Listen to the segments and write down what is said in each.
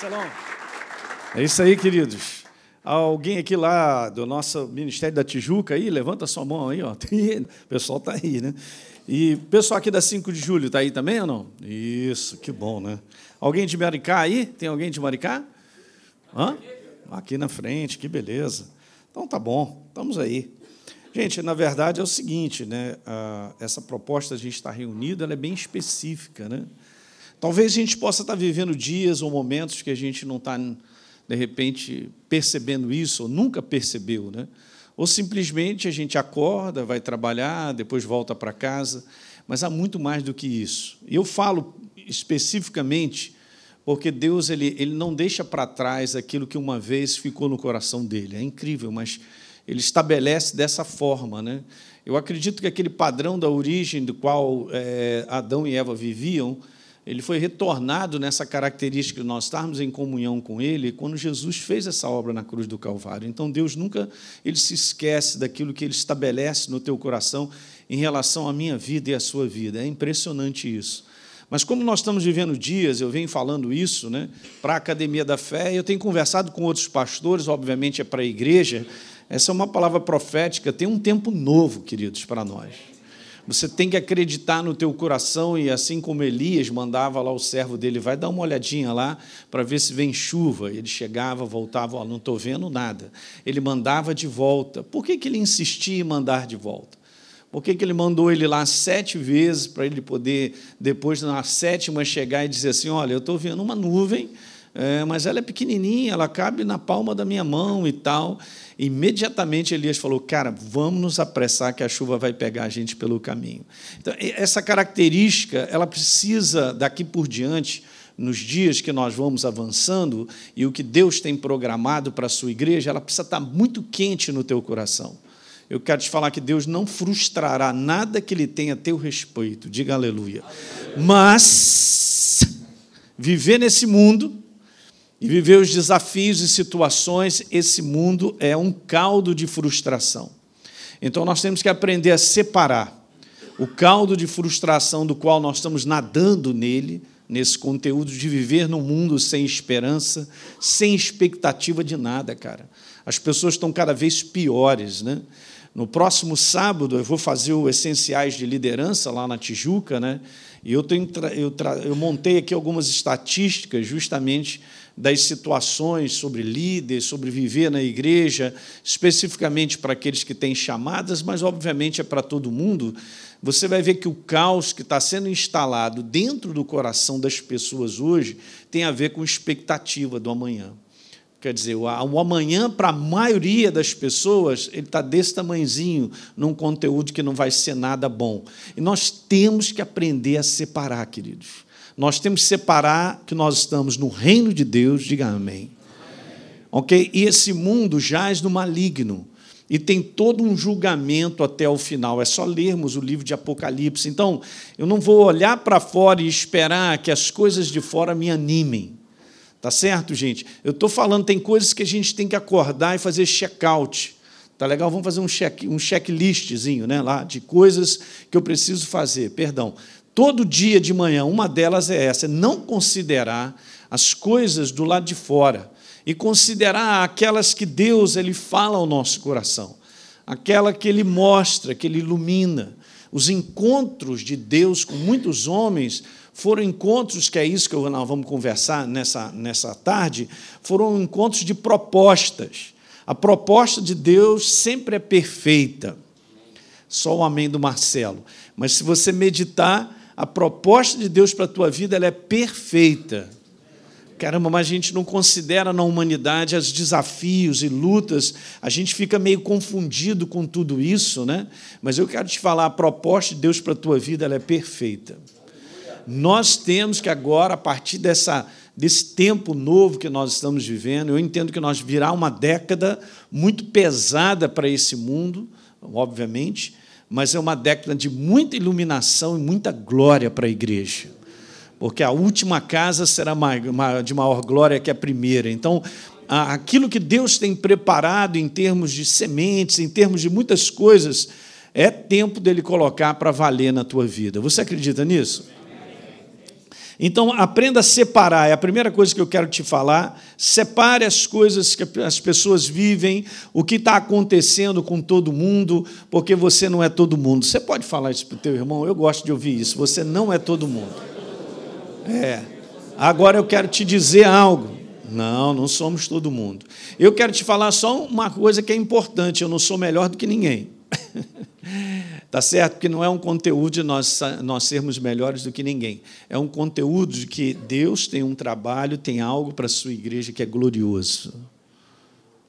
Marcelão. É isso aí, queridos. Alguém aqui lá do nosso Ministério da Tijuca aí, levanta sua mão aí, ó. O pessoal está aí, né? E pessoal aqui da 5 de julho está aí também ou não? Isso, que bom, né? Alguém de Maricá aí? Tem alguém de Maricá? Hã? Aqui na frente, que beleza. Então tá bom, estamos aí. Gente, na verdade é o seguinte, né? essa proposta de estar reunido, ela é bem específica, né? Talvez a gente possa estar vivendo dias ou momentos que a gente não está, de repente, percebendo isso, ou nunca percebeu, né? Ou simplesmente a gente acorda, vai trabalhar, depois volta para casa, mas há muito mais do que isso. E eu falo especificamente porque Deus ele, ele não deixa para trás aquilo que uma vez ficou no coração dele. É incrível, mas ele estabelece dessa forma. Né? Eu acredito que aquele padrão da origem do qual é, Adão e Eva viviam, ele foi retornado nessa característica de nós estarmos em comunhão com Ele quando Jesus fez essa obra na cruz do Calvário. Então Deus nunca ele se esquece daquilo que Ele estabelece no teu coração em relação à minha vida e à sua vida. É impressionante isso. Mas como nós estamos vivendo dias, eu venho falando isso né, para a Academia da Fé, eu tenho conversado com outros pastores, obviamente é para a igreja. Essa é uma palavra profética, tem um tempo novo, queridos, para nós. Você tem que acreditar no teu coração e assim como Elias mandava lá o servo dele, vai dar uma olhadinha lá para ver se vem chuva. Ele chegava, voltava, oh, não estou vendo nada. Ele mandava de volta. Por que, que ele insistia em mandar de volta? Por que, que ele mandou ele lá sete vezes para ele poder, depois, na sétima, chegar e dizer assim: Olha, eu estou vendo uma nuvem, é, mas ela é pequenininha, ela cabe na palma da minha mão e tal. Imediatamente Elias falou: Cara, vamos nos apressar que a chuva vai pegar a gente pelo caminho. Então, essa característica, ela precisa, daqui por diante, nos dias que nós vamos avançando e o que Deus tem programado para a sua igreja, ela precisa estar muito quente no teu coração eu quero te falar que Deus não frustrará nada que Ele tenha a teu respeito. Diga aleluia. Mas viver nesse mundo e viver os desafios e situações, esse mundo é um caldo de frustração. Então nós temos que aprender a separar o caldo de frustração do qual nós estamos nadando nele, nesse conteúdo de viver num mundo sem esperança, sem expectativa de nada, cara. As pessoas estão cada vez piores, né? No próximo sábado eu vou fazer o Essenciais de Liderança lá na Tijuca, né? E eu, tenho, eu, eu montei aqui algumas estatísticas justamente das situações sobre líderes, sobre viver na igreja, especificamente para aqueles que têm chamadas, mas obviamente é para todo mundo. Você vai ver que o caos que está sendo instalado dentro do coração das pessoas hoje tem a ver com expectativa do amanhã. Quer dizer, o amanhã, para a maioria das pessoas, ele está desse tamanhozinho, num conteúdo que não vai ser nada bom. E nós temos que aprender a separar, queridos. Nós temos que separar que nós estamos no reino de Deus, diga amém. Ok? E esse mundo jaz no maligno. E tem todo um julgamento até o final. É só lermos o livro de Apocalipse. Então, eu não vou olhar para fora e esperar que as coisas de fora me animem. Tá certo, gente? Eu estou falando, tem coisas que a gente tem que acordar e fazer check-out. Tá legal? Vamos fazer um, check, um checklistzinho né, lá de coisas que eu preciso fazer. Perdão. Todo dia de manhã, uma delas é essa: é não considerar as coisas do lado de fora e considerar aquelas que Deus ele fala ao nosso coração, aquela que ele mostra, que ele ilumina. Os encontros de Deus com muitos homens foram encontros, que é isso que nós vamos conversar nessa, nessa tarde, foram encontros de propostas. A proposta de Deus sempre é perfeita. Só o amém do Marcelo. Mas se você meditar, a proposta de Deus para a tua vida ela é perfeita. Caramba, mas a gente não considera na humanidade os desafios e lutas, a gente fica meio confundido com tudo isso, né? Mas eu quero te falar, a proposta de Deus para a tua vida ela é perfeita. Nós temos que agora, a partir dessa, desse tempo novo que nós estamos vivendo, eu entendo que nós virá uma década muito pesada para esse mundo, obviamente, mas é uma década de muita iluminação e muita glória para a igreja. Porque a última casa será de maior glória que a primeira. Então, aquilo que Deus tem preparado em termos de sementes, em termos de muitas coisas, é tempo dele colocar para valer na tua vida. Você acredita nisso? Então, aprenda a separar. É a primeira coisa que eu quero te falar. Separe as coisas que as pessoas vivem, o que está acontecendo com todo mundo, porque você não é todo mundo. Você pode falar isso para o teu irmão? Eu gosto de ouvir isso. Você não é todo mundo. É. Agora eu quero te dizer algo. Não, não somos todo mundo. Eu quero te falar só uma coisa que é importante. Eu não sou melhor do que ninguém. Tá certo? Porque não é um conteúdo de nós, nós sermos melhores do que ninguém. É um conteúdo de que Deus tem um trabalho, tem algo para a sua igreja que é glorioso.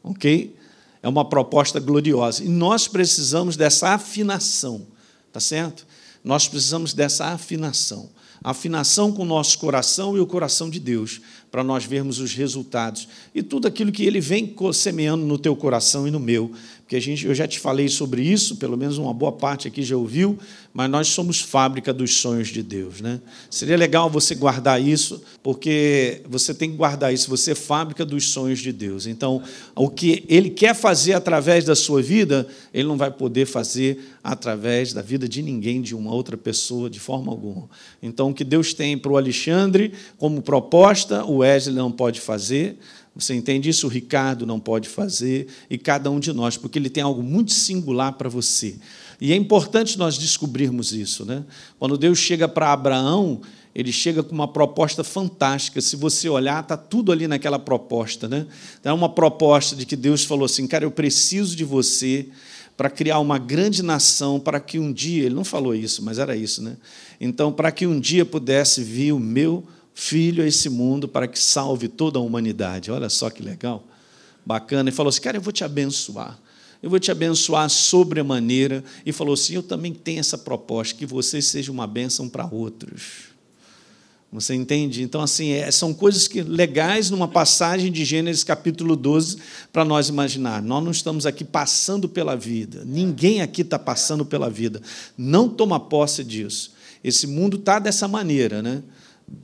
Ok? É uma proposta gloriosa. E nós precisamos dessa afinação. Tá certo? Nós precisamos dessa afinação. Afinação com o nosso coração e o coração de Deus, para nós vermos os resultados. E tudo aquilo que Ele vem semeando no teu coração e no meu, porque a gente, eu já te falei sobre isso, pelo menos uma boa parte aqui já ouviu, mas nós somos fábrica dos sonhos de Deus. Né? Seria legal você guardar isso, porque você tem que guardar isso, você é fábrica dos sonhos de Deus. Então, o que Ele quer fazer através da sua vida, Ele não vai poder fazer através da vida de ninguém, de uma outra pessoa, de forma alguma. Então, o que Deus tem para o Alexandre como proposta, o Wesley não pode fazer, você entende isso? O Ricardo não pode fazer, e cada um de nós, porque ele tem algo muito singular para você. E é importante nós descobrirmos isso. Né? Quando Deus chega para Abraão, ele chega com uma proposta fantástica. Se você olhar, está tudo ali naquela proposta. Né? É uma proposta de que Deus falou assim: cara, eu preciso de você para criar uma grande nação, para que um dia, ele não falou isso, mas era isso, né? Então, para que um dia pudesse vir o meu filho a esse mundo para que salve toda a humanidade. Olha só que legal, bacana. E falou assim: Cara, eu vou te abençoar. Eu vou te abençoar sobremaneira. E falou assim: Eu também tenho essa proposta, que você seja uma bênção para outros. Você entende? Então, assim, é, são coisas que legais numa passagem de Gênesis capítulo 12 para nós imaginar. Nós não estamos aqui passando pela vida. Ninguém aqui está passando pela vida. Não toma posse disso. Esse mundo está dessa maneira, né?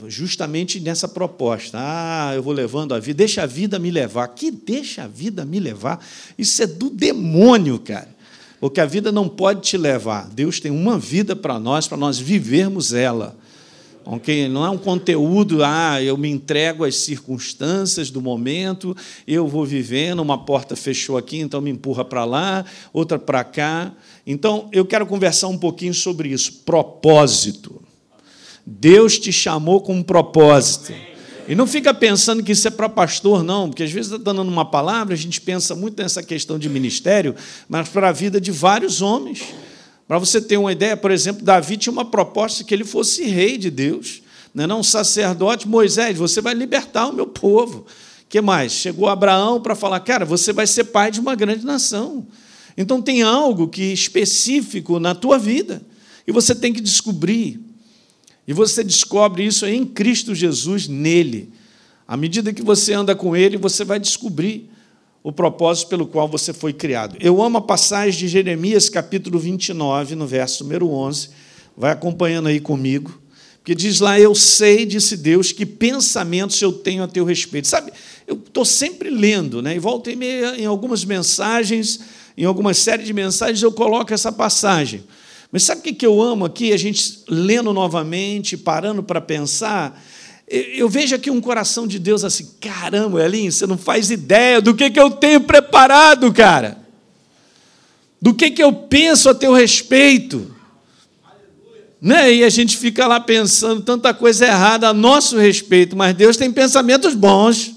Justamente nessa proposta. Ah, eu vou levando a vida, deixa a vida me levar. Que deixa a vida me levar? Isso é do demônio, cara. Porque a vida não pode te levar. Deus tem uma vida para nós, para nós vivermos ela. Okay? Não é um conteúdo, ah, eu me entrego às circunstâncias do momento, eu vou vivendo, uma porta fechou aqui, então me empurra para lá, outra para cá. Então, eu quero conversar um pouquinho sobre isso. Propósito. Deus te chamou com um propósito. E não fica pensando que isso é para pastor, não, porque às vezes está dando uma palavra, a gente pensa muito nessa questão de ministério, mas para a vida de vários homens. Para você ter uma ideia, por exemplo, Davi tinha uma proposta que ele fosse rei de Deus, não é não? Sacerdote, Moisés, você vai libertar o meu povo. que mais? Chegou Abraão para falar, cara, você vai ser pai de uma grande nação. Então tem algo que específico na tua vida e você tem que descobrir. E você descobre isso em Cristo Jesus, nele. À medida que você anda com ele, você vai descobrir o propósito pelo qual você foi criado. Eu amo a passagem de Jeremias, capítulo 29, no verso número 11. Vai acompanhando aí comigo. Porque diz lá: Eu sei, disse Deus, que pensamentos eu tenho a teu respeito. Sabe, eu estou sempre lendo, né? e volta e meia, em algumas mensagens, em alguma série de mensagens, eu coloco essa passagem. Mas sabe o que eu amo aqui? A gente lendo novamente, parando para pensar. Eu vejo aqui um coração de Deus assim: caramba, Elinho, você não faz ideia do que, que eu tenho preparado, cara. Do que, que eu penso a teu respeito. Né? E a gente fica lá pensando tanta coisa errada a nosso respeito, mas Deus tem pensamentos bons,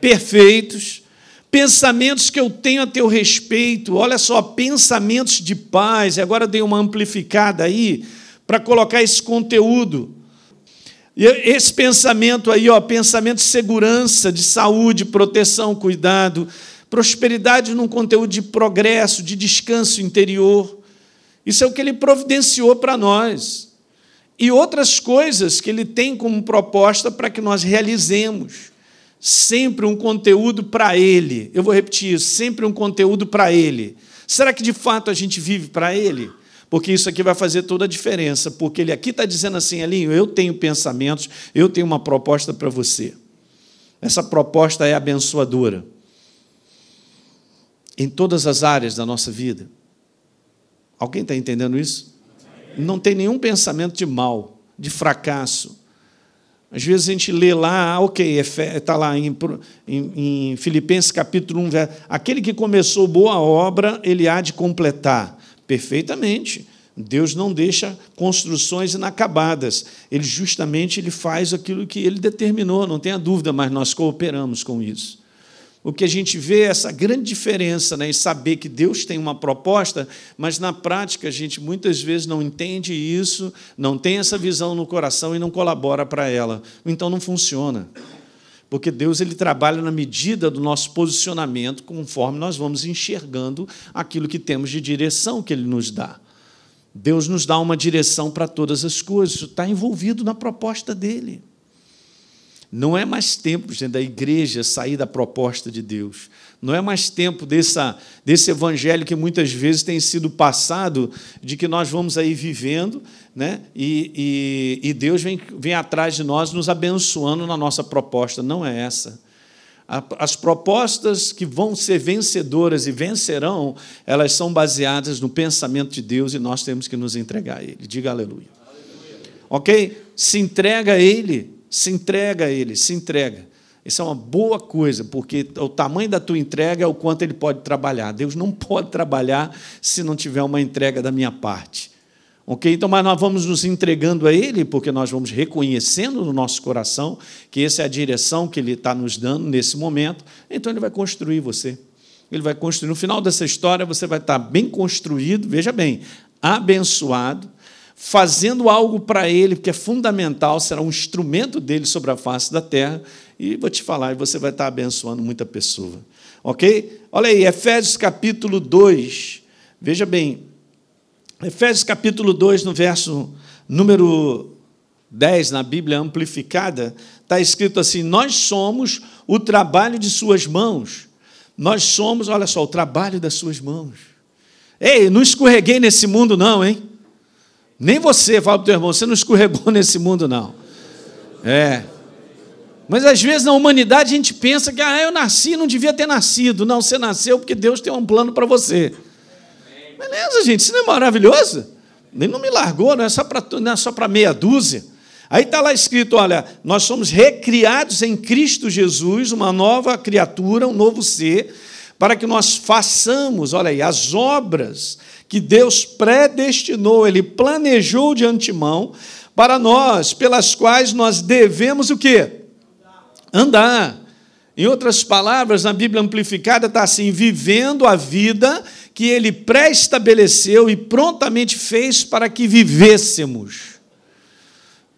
perfeitos, pensamentos que eu tenho a teu respeito, olha só, pensamentos de paz, agora dei uma amplificada aí para colocar esse conteúdo. Esse pensamento aí, ó, pensamento de segurança, de saúde, proteção, cuidado, prosperidade num conteúdo de progresso, de descanso interior. Isso é o que ele providenciou para nós. E outras coisas que ele tem como proposta para que nós realizemos sempre um conteúdo para Ele. Eu vou repetir isso: sempre um conteúdo para Ele. Será que de fato a gente vive para Ele? Porque isso aqui vai fazer toda a diferença. Porque Ele aqui está dizendo assim, Elinho, eu tenho pensamentos, eu tenho uma proposta para você. Essa proposta é abençoadora. Em todas as áreas da nossa vida. Alguém está entendendo isso? Não tem nenhum pensamento de mal, de fracasso, Às vezes a gente lê lá, ah, ok, está lá em, em, em, Filipenses capítulo 1, aquele que começou boa obra, ele há de completar. Perfeitamente. Deus não deixa construções inacabadas. Ele justamente ele faz aquilo que ele determinou, não tenha dúvida, mas nós cooperamos com isso. O que a gente vê é essa grande diferença né, em saber que Deus tem uma proposta, mas na prática a gente muitas vezes não entende isso, não tem essa visão no coração e não colabora para ela. Então não funciona. Porque Deus ele trabalha na medida do nosso posicionamento, conforme nós vamos enxergando aquilo que temos de direção que Ele nos dá. Deus nos dá uma direção para todas as coisas, isso está envolvido na proposta dele. Não é mais tempo, gente, da igreja sair da proposta de Deus. Não é mais tempo dessa, desse evangelho que muitas vezes tem sido passado, de que nós vamos aí vivendo, né? e, e, e Deus vem, vem atrás de nós, nos abençoando na nossa proposta. Não é essa. As propostas que vão ser vencedoras e vencerão, elas são baseadas no pensamento de Deus e nós temos que nos entregar a Ele. Diga aleluia. aleluia. Ok? Se entrega a Ele se entrega a Ele, se entrega. Isso é uma boa coisa, porque o tamanho da tua entrega é o quanto Ele pode trabalhar. Deus não pode trabalhar se não tiver uma entrega da minha parte. Ok? Então, mas nós vamos nos entregando a Ele, porque nós vamos reconhecendo no nosso coração que essa é a direção que Ele está nos dando nesse momento. Então, Ele vai construir você. Ele vai construir. No final dessa história, você vai estar bem construído, veja bem, abençoado, fazendo algo para ele, que é fundamental, será um instrumento dele sobre a face da terra, e vou te falar, e você vai estar abençoando muita pessoa. Ok? Olha aí, Efésios capítulo 2, veja bem, Efésios capítulo 2, no verso número 10, na Bíblia amplificada, está escrito assim: Nós somos o trabalho de Suas mãos. Nós somos, olha só, o trabalho das Suas mãos. Ei, não escorreguei nesse mundo, não, hein? Nem você, fala para o teu irmão, você não escorregou nesse mundo, não. É. Mas às vezes na humanidade a gente pensa que ah, eu nasci não devia ter nascido. Não, você nasceu porque Deus tem um plano para você. Beleza, gente, isso não é maravilhoso? Ele não me largou, não é só para meia dúzia. Aí está lá escrito: olha, nós somos recriados em Cristo Jesus, uma nova criatura, um novo ser, para que nós façamos, olha aí, as obras que Deus predestinou, Ele planejou de antemão para nós, pelas quais nós devemos o quê? Andar. Em outras palavras, na Bíblia amplificada está assim: vivendo a vida que Ele pré-estabeleceu e prontamente fez para que vivêssemos.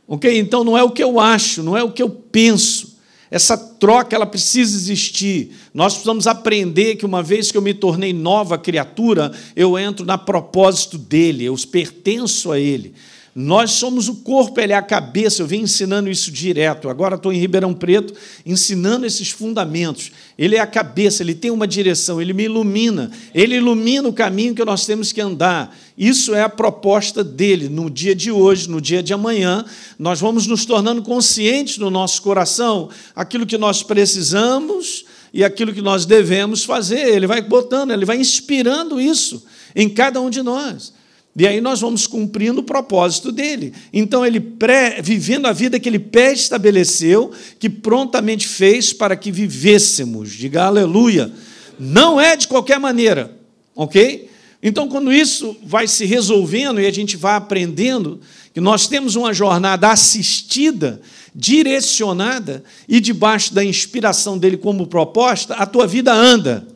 Ok? Então não é o que eu acho, não é o que eu penso, essa troca ela precisa existir. Nós precisamos aprender que uma vez que eu me tornei nova criatura, eu entro na propósito dele, eu pertenço a ele. Nós somos o corpo, ele é a cabeça. Eu venho ensinando isso direto. Agora estou em Ribeirão Preto ensinando esses fundamentos. Ele é a cabeça, ele tem uma direção, ele me ilumina. Ele ilumina o caminho que nós temos que andar. Isso é a proposta dele. No dia de hoje, no dia de amanhã, nós vamos nos tornando conscientes no nosso coração aquilo que nós precisamos e aquilo que nós devemos fazer. Ele vai botando, ele vai inspirando isso em cada um de nós. E aí nós vamos cumprindo o propósito dele. Então, ele pré, vivendo a vida que ele pré-estabeleceu, que prontamente fez para que vivêssemos. Diga aleluia. Não é de qualquer maneira, ok? Então, quando isso vai se resolvendo e a gente vai aprendendo que nós temos uma jornada assistida, direcionada e debaixo da inspiração dele como proposta, a tua vida anda.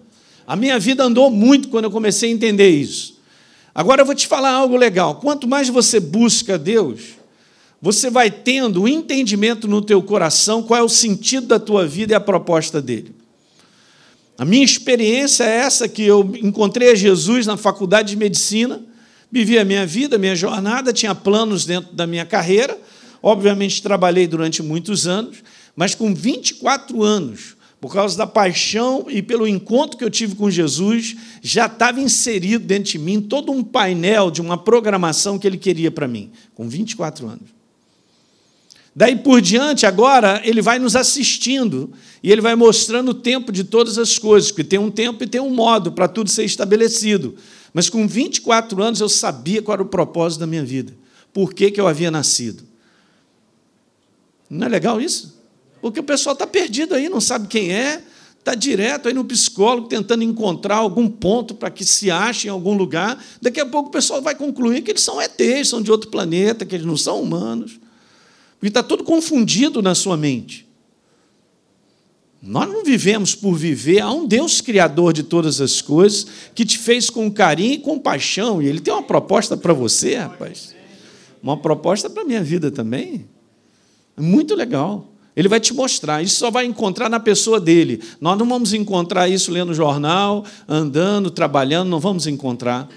A minha vida andou muito quando eu comecei a entender isso. Agora eu vou te falar algo legal. Quanto mais você busca Deus, você vai tendo o um entendimento no teu coração qual é o sentido da tua vida e a proposta dele. A minha experiência é essa que eu encontrei a Jesus na faculdade de medicina, vivi a minha vida, a minha jornada, tinha planos dentro da minha carreira. Obviamente trabalhei durante muitos anos, mas com 24 anos, por causa da paixão e pelo encontro que eu tive com Jesus, já estava inserido dentro de mim todo um painel de uma programação que ele queria para mim, com 24 anos. Daí por diante, agora, ele vai nos assistindo e ele vai mostrando o tempo de todas as coisas, porque tem um tempo e tem um modo para tudo ser estabelecido. Mas com 24 anos eu sabia qual era o propósito da minha vida, por que, que eu havia nascido. Não é legal isso? Porque o pessoal está perdido aí, não sabe quem é, está direto aí no psicólogo tentando encontrar algum ponto para que se ache em algum lugar. Daqui a pouco o pessoal vai concluir que eles são ETs, são de outro planeta, que eles não são humanos. Porque está tudo confundido na sua mente. Nós não vivemos por viver, há um Deus criador de todas as coisas que te fez com carinho e compaixão, e Ele tem uma proposta para você, rapaz. Uma proposta para a minha vida também. Muito legal. Ele vai te mostrar, isso só vai encontrar na pessoa dele. Nós não vamos encontrar isso lendo jornal, andando, trabalhando, não vamos encontrar.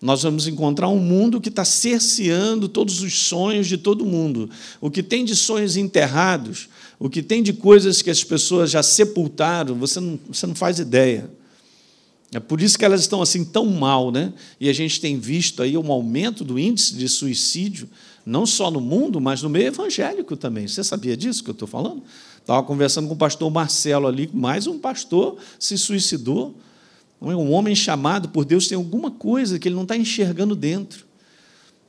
Nós vamos encontrar um mundo que está cerceando todos os sonhos de todo mundo. O que tem de sonhos enterrados, o que tem de coisas que as pessoas já sepultaram, você não, você não faz ideia. É por isso que elas estão assim tão mal, né? E a gente tem visto aí um aumento do índice de suicídio, não só no mundo, mas no meio evangélico também. Você sabia disso que eu estou falando? Estava conversando com o pastor Marcelo ali, mais um pastor se suicidou. Um homem chamado por Deus tem alguma coisa que ele não está enxergando dentro.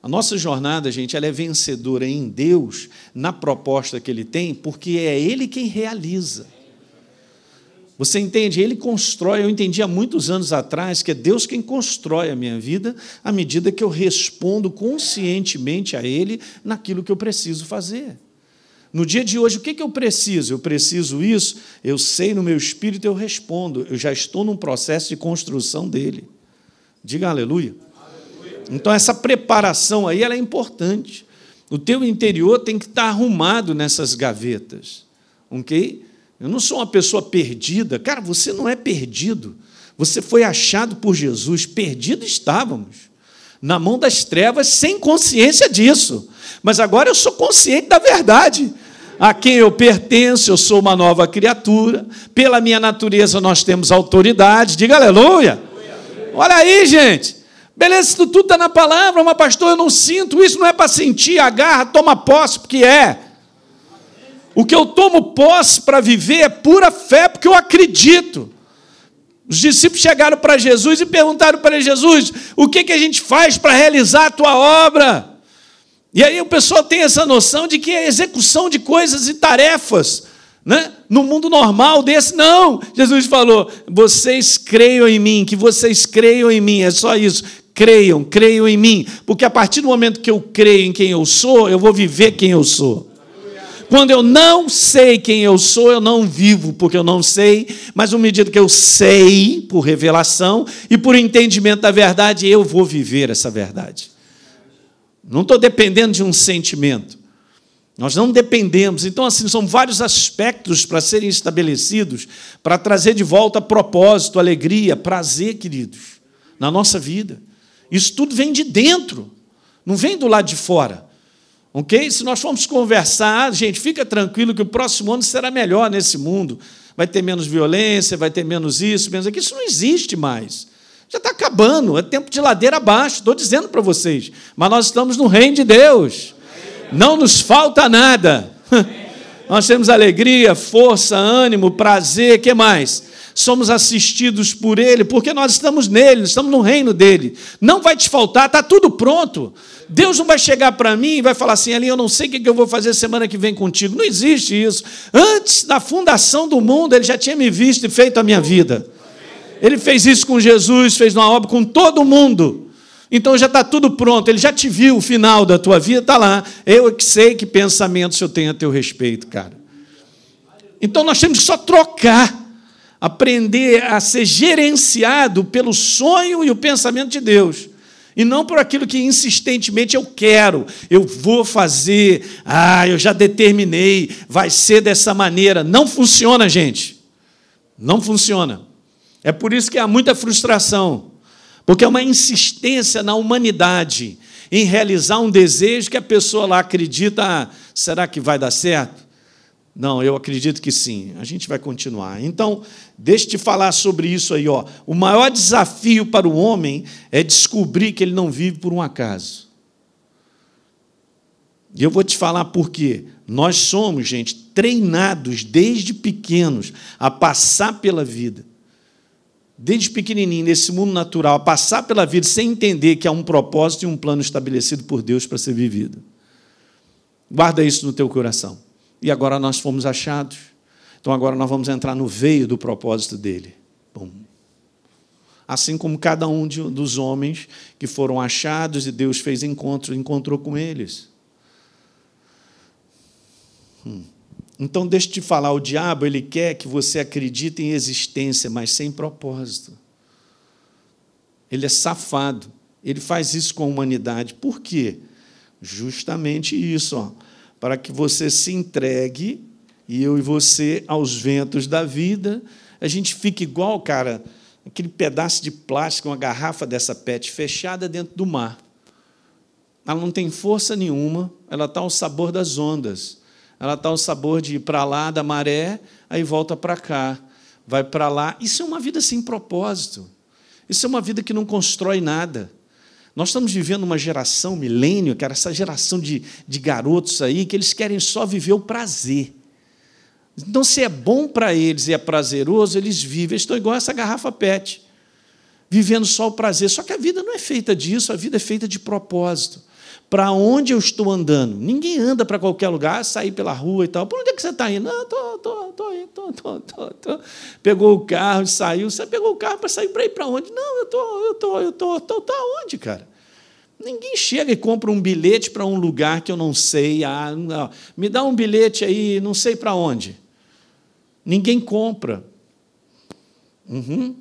A nossa jornada, gente, ela é vencedora em Deus, na proposta que Ele tem, porque é Ele quem realiza. Você entende? Ele constrói. Eu entendi há muitos anos atrás que é Deus quem constrói a minha vida à medida que eu respondo conscientemente a Ele naquilo que eu preciso fazer. No dia de hoje, o que eu preciso? Eu preciso isso, eu sei no meu espírito, eu respondo. Eu já estou num processo de construção dele. Diga aleluia. Então, essa preparação aí ela é importante. O teu interior tem que estar arrumado nessas gavetas. Ok? Eu não sou uma pessoa perdida. Cara, você não é perdido. Você foi achado por Jesus. Perdido estávamos. Na mão das trevas, sem consciência disso. Mas agora eu sou consciente da verdade. A quem eu pertenço, eu sou uma nova criatura. Pela minha natureza, nós temos autoridade. Diga aleluia. Olha aí, gente. Beleza, isso tudo está na palavra, mas pastor, eu não sinto, isso não é para sentir, agarra, toma posse, porque é. O que eu tomo posse para viver é pura fé, porque eu acredito. Os discípulos chegaram para Jesus e perguntaram para Jesus: o que, que a gente faz para realizar a tua obra? E aí o pessoal tem essa noção de que é execução de coisas e tarefas. Né? No mundo normal desse, não. Jesus falou: vocês creiam em mim, que vocês creiam em mim, é só isso creiam, creiam em mim, porque a partir do momento que eu creio em quem eu sou, eu vou viver quem eu sou. Quando eu não sei quem eu sou, eu não vivo, porque eu não sei, mas no medida que eu sei, por revelação e por entendimento da verdade, eu vou viver essa verdade. Não estou dependendo de um sentimento. Nós não dependemos. Então, assim, são vários aspectos para serem estabelecidos para trazer de volta propósito, alegria, prazer, queridos, na nossa vida. Isso tudo vem de dentro, não vem do lado de fora. Ok? Se nós formos conversar, gente, fica tranquilo que o próximo ano será melhor nesse mundo. Vai ter menos violência, vai ter menos isso, menos aquilo. Isso não existe mais. Já está acabando, é tempo de ladeira abaixo, estou dizendo para vocês. Mas nós estamos no reino de Deus. Não nos falta nada. Nós temos alegria, força, ânimo, prazer, que mais? Somos assistidos por Ele, porque nós estamos nele, estamos no reino dele. Não vai te faltar, está tudo pronto. Deus não vai chegar para mim e vai falar assim: ali eu não sei o que eu vou fazer semana que vem contigo. Não existe isso. Antes da fundação do mundo, Ele já tinha me visto e feito a minha vida. Ele fez isso com Jesus, fez uma obra com todo mundo. Então já está tudo pronto, ele já te viu o final da tua vida, está lá. Eu é que sei que pensamentos eu tenho a teu respeito, cara. Então nós temos que só trocar aprender a ser gerenciado pelo sonho e o pensamento de Deus. E não por aquilo que insistentemente eu quero, eu vou fazer, ah, eu já determinei, vai ser dessa maneira. Não funciona, gente. Não funciona. É por isso que há muita frustração, porque é uma insistência na humanidade em realizar um desejo que a pessoa lá acredita, ah, será que vai dar certo? Não, eu acredito que sim. A gente vai continuar. Então, deixa eu te falar sobre isso aí. Ó. O maior desafio para o homem é descobrir que ele não vive por um acaso. E eu vou te falar por quê. Nós somos, gente, treinados desde pequenos a passar pela vida. Desde pequenininho, nesse mundo natural, a passar pela vida sem entender que há um propósito e um plano estabelecido por Deus para ser vivido. Guarda isso no teu coração. E agora nós fomos achados. Então agora nós vamos entrar no veio do propósito dele. Bom. Assim como cada um de, dos homens que foram achados e Deus fez encontro, encontrou com eles. Hum. Então, deixa te falar: o diabo ele quer que você acredite em existência, mas sem propósito. Ele é safado. Ele faz isso com a humanidade. Por quê? Justamente isso, ó, para que você se entregue, e eu e você, aos ventos da vida. A gente fica igual, cara, aquele pedaço de plástico, uma garrafa dessa PET fechada dentro do mar. Ela não tem força nenhuma, ela está ao sabor das ondas. Ela está ao sabor de ir para lá da maré, aí volta para cá, vai para lá. Isso é uma vida sem propósito. Isso é uma vida que não constrói nada. Nós estamos vivendo uma geração milênio, cara, essa geração de, de garotos aí, que eles querem só viver o prazer. Então, se é bom para eles e é prazeroso, eles vivem. Eles estão igual essa garrafa PET, vivendo só o prazer. Só que a vida não é feita disso, a vida é feita de propósito para onde eu estou andando. Ninguém anda para qualquer lugar, sair pela rua e tal. Por onde é que você está indo? Não, estou, estou, estou indo, estou, estou, estou, estou. Pegou o carro, saiu. Você pegou o carro para sair para ir para onde? Não, eu estou, eu estou, eu estou, estou, estou aonde, cara? Ninguém chega e compra um bilhete para um lugar que eu não sei. Ah, não, me dá um bilhete aí, não sei para onde. Ninguém compra. Uhum.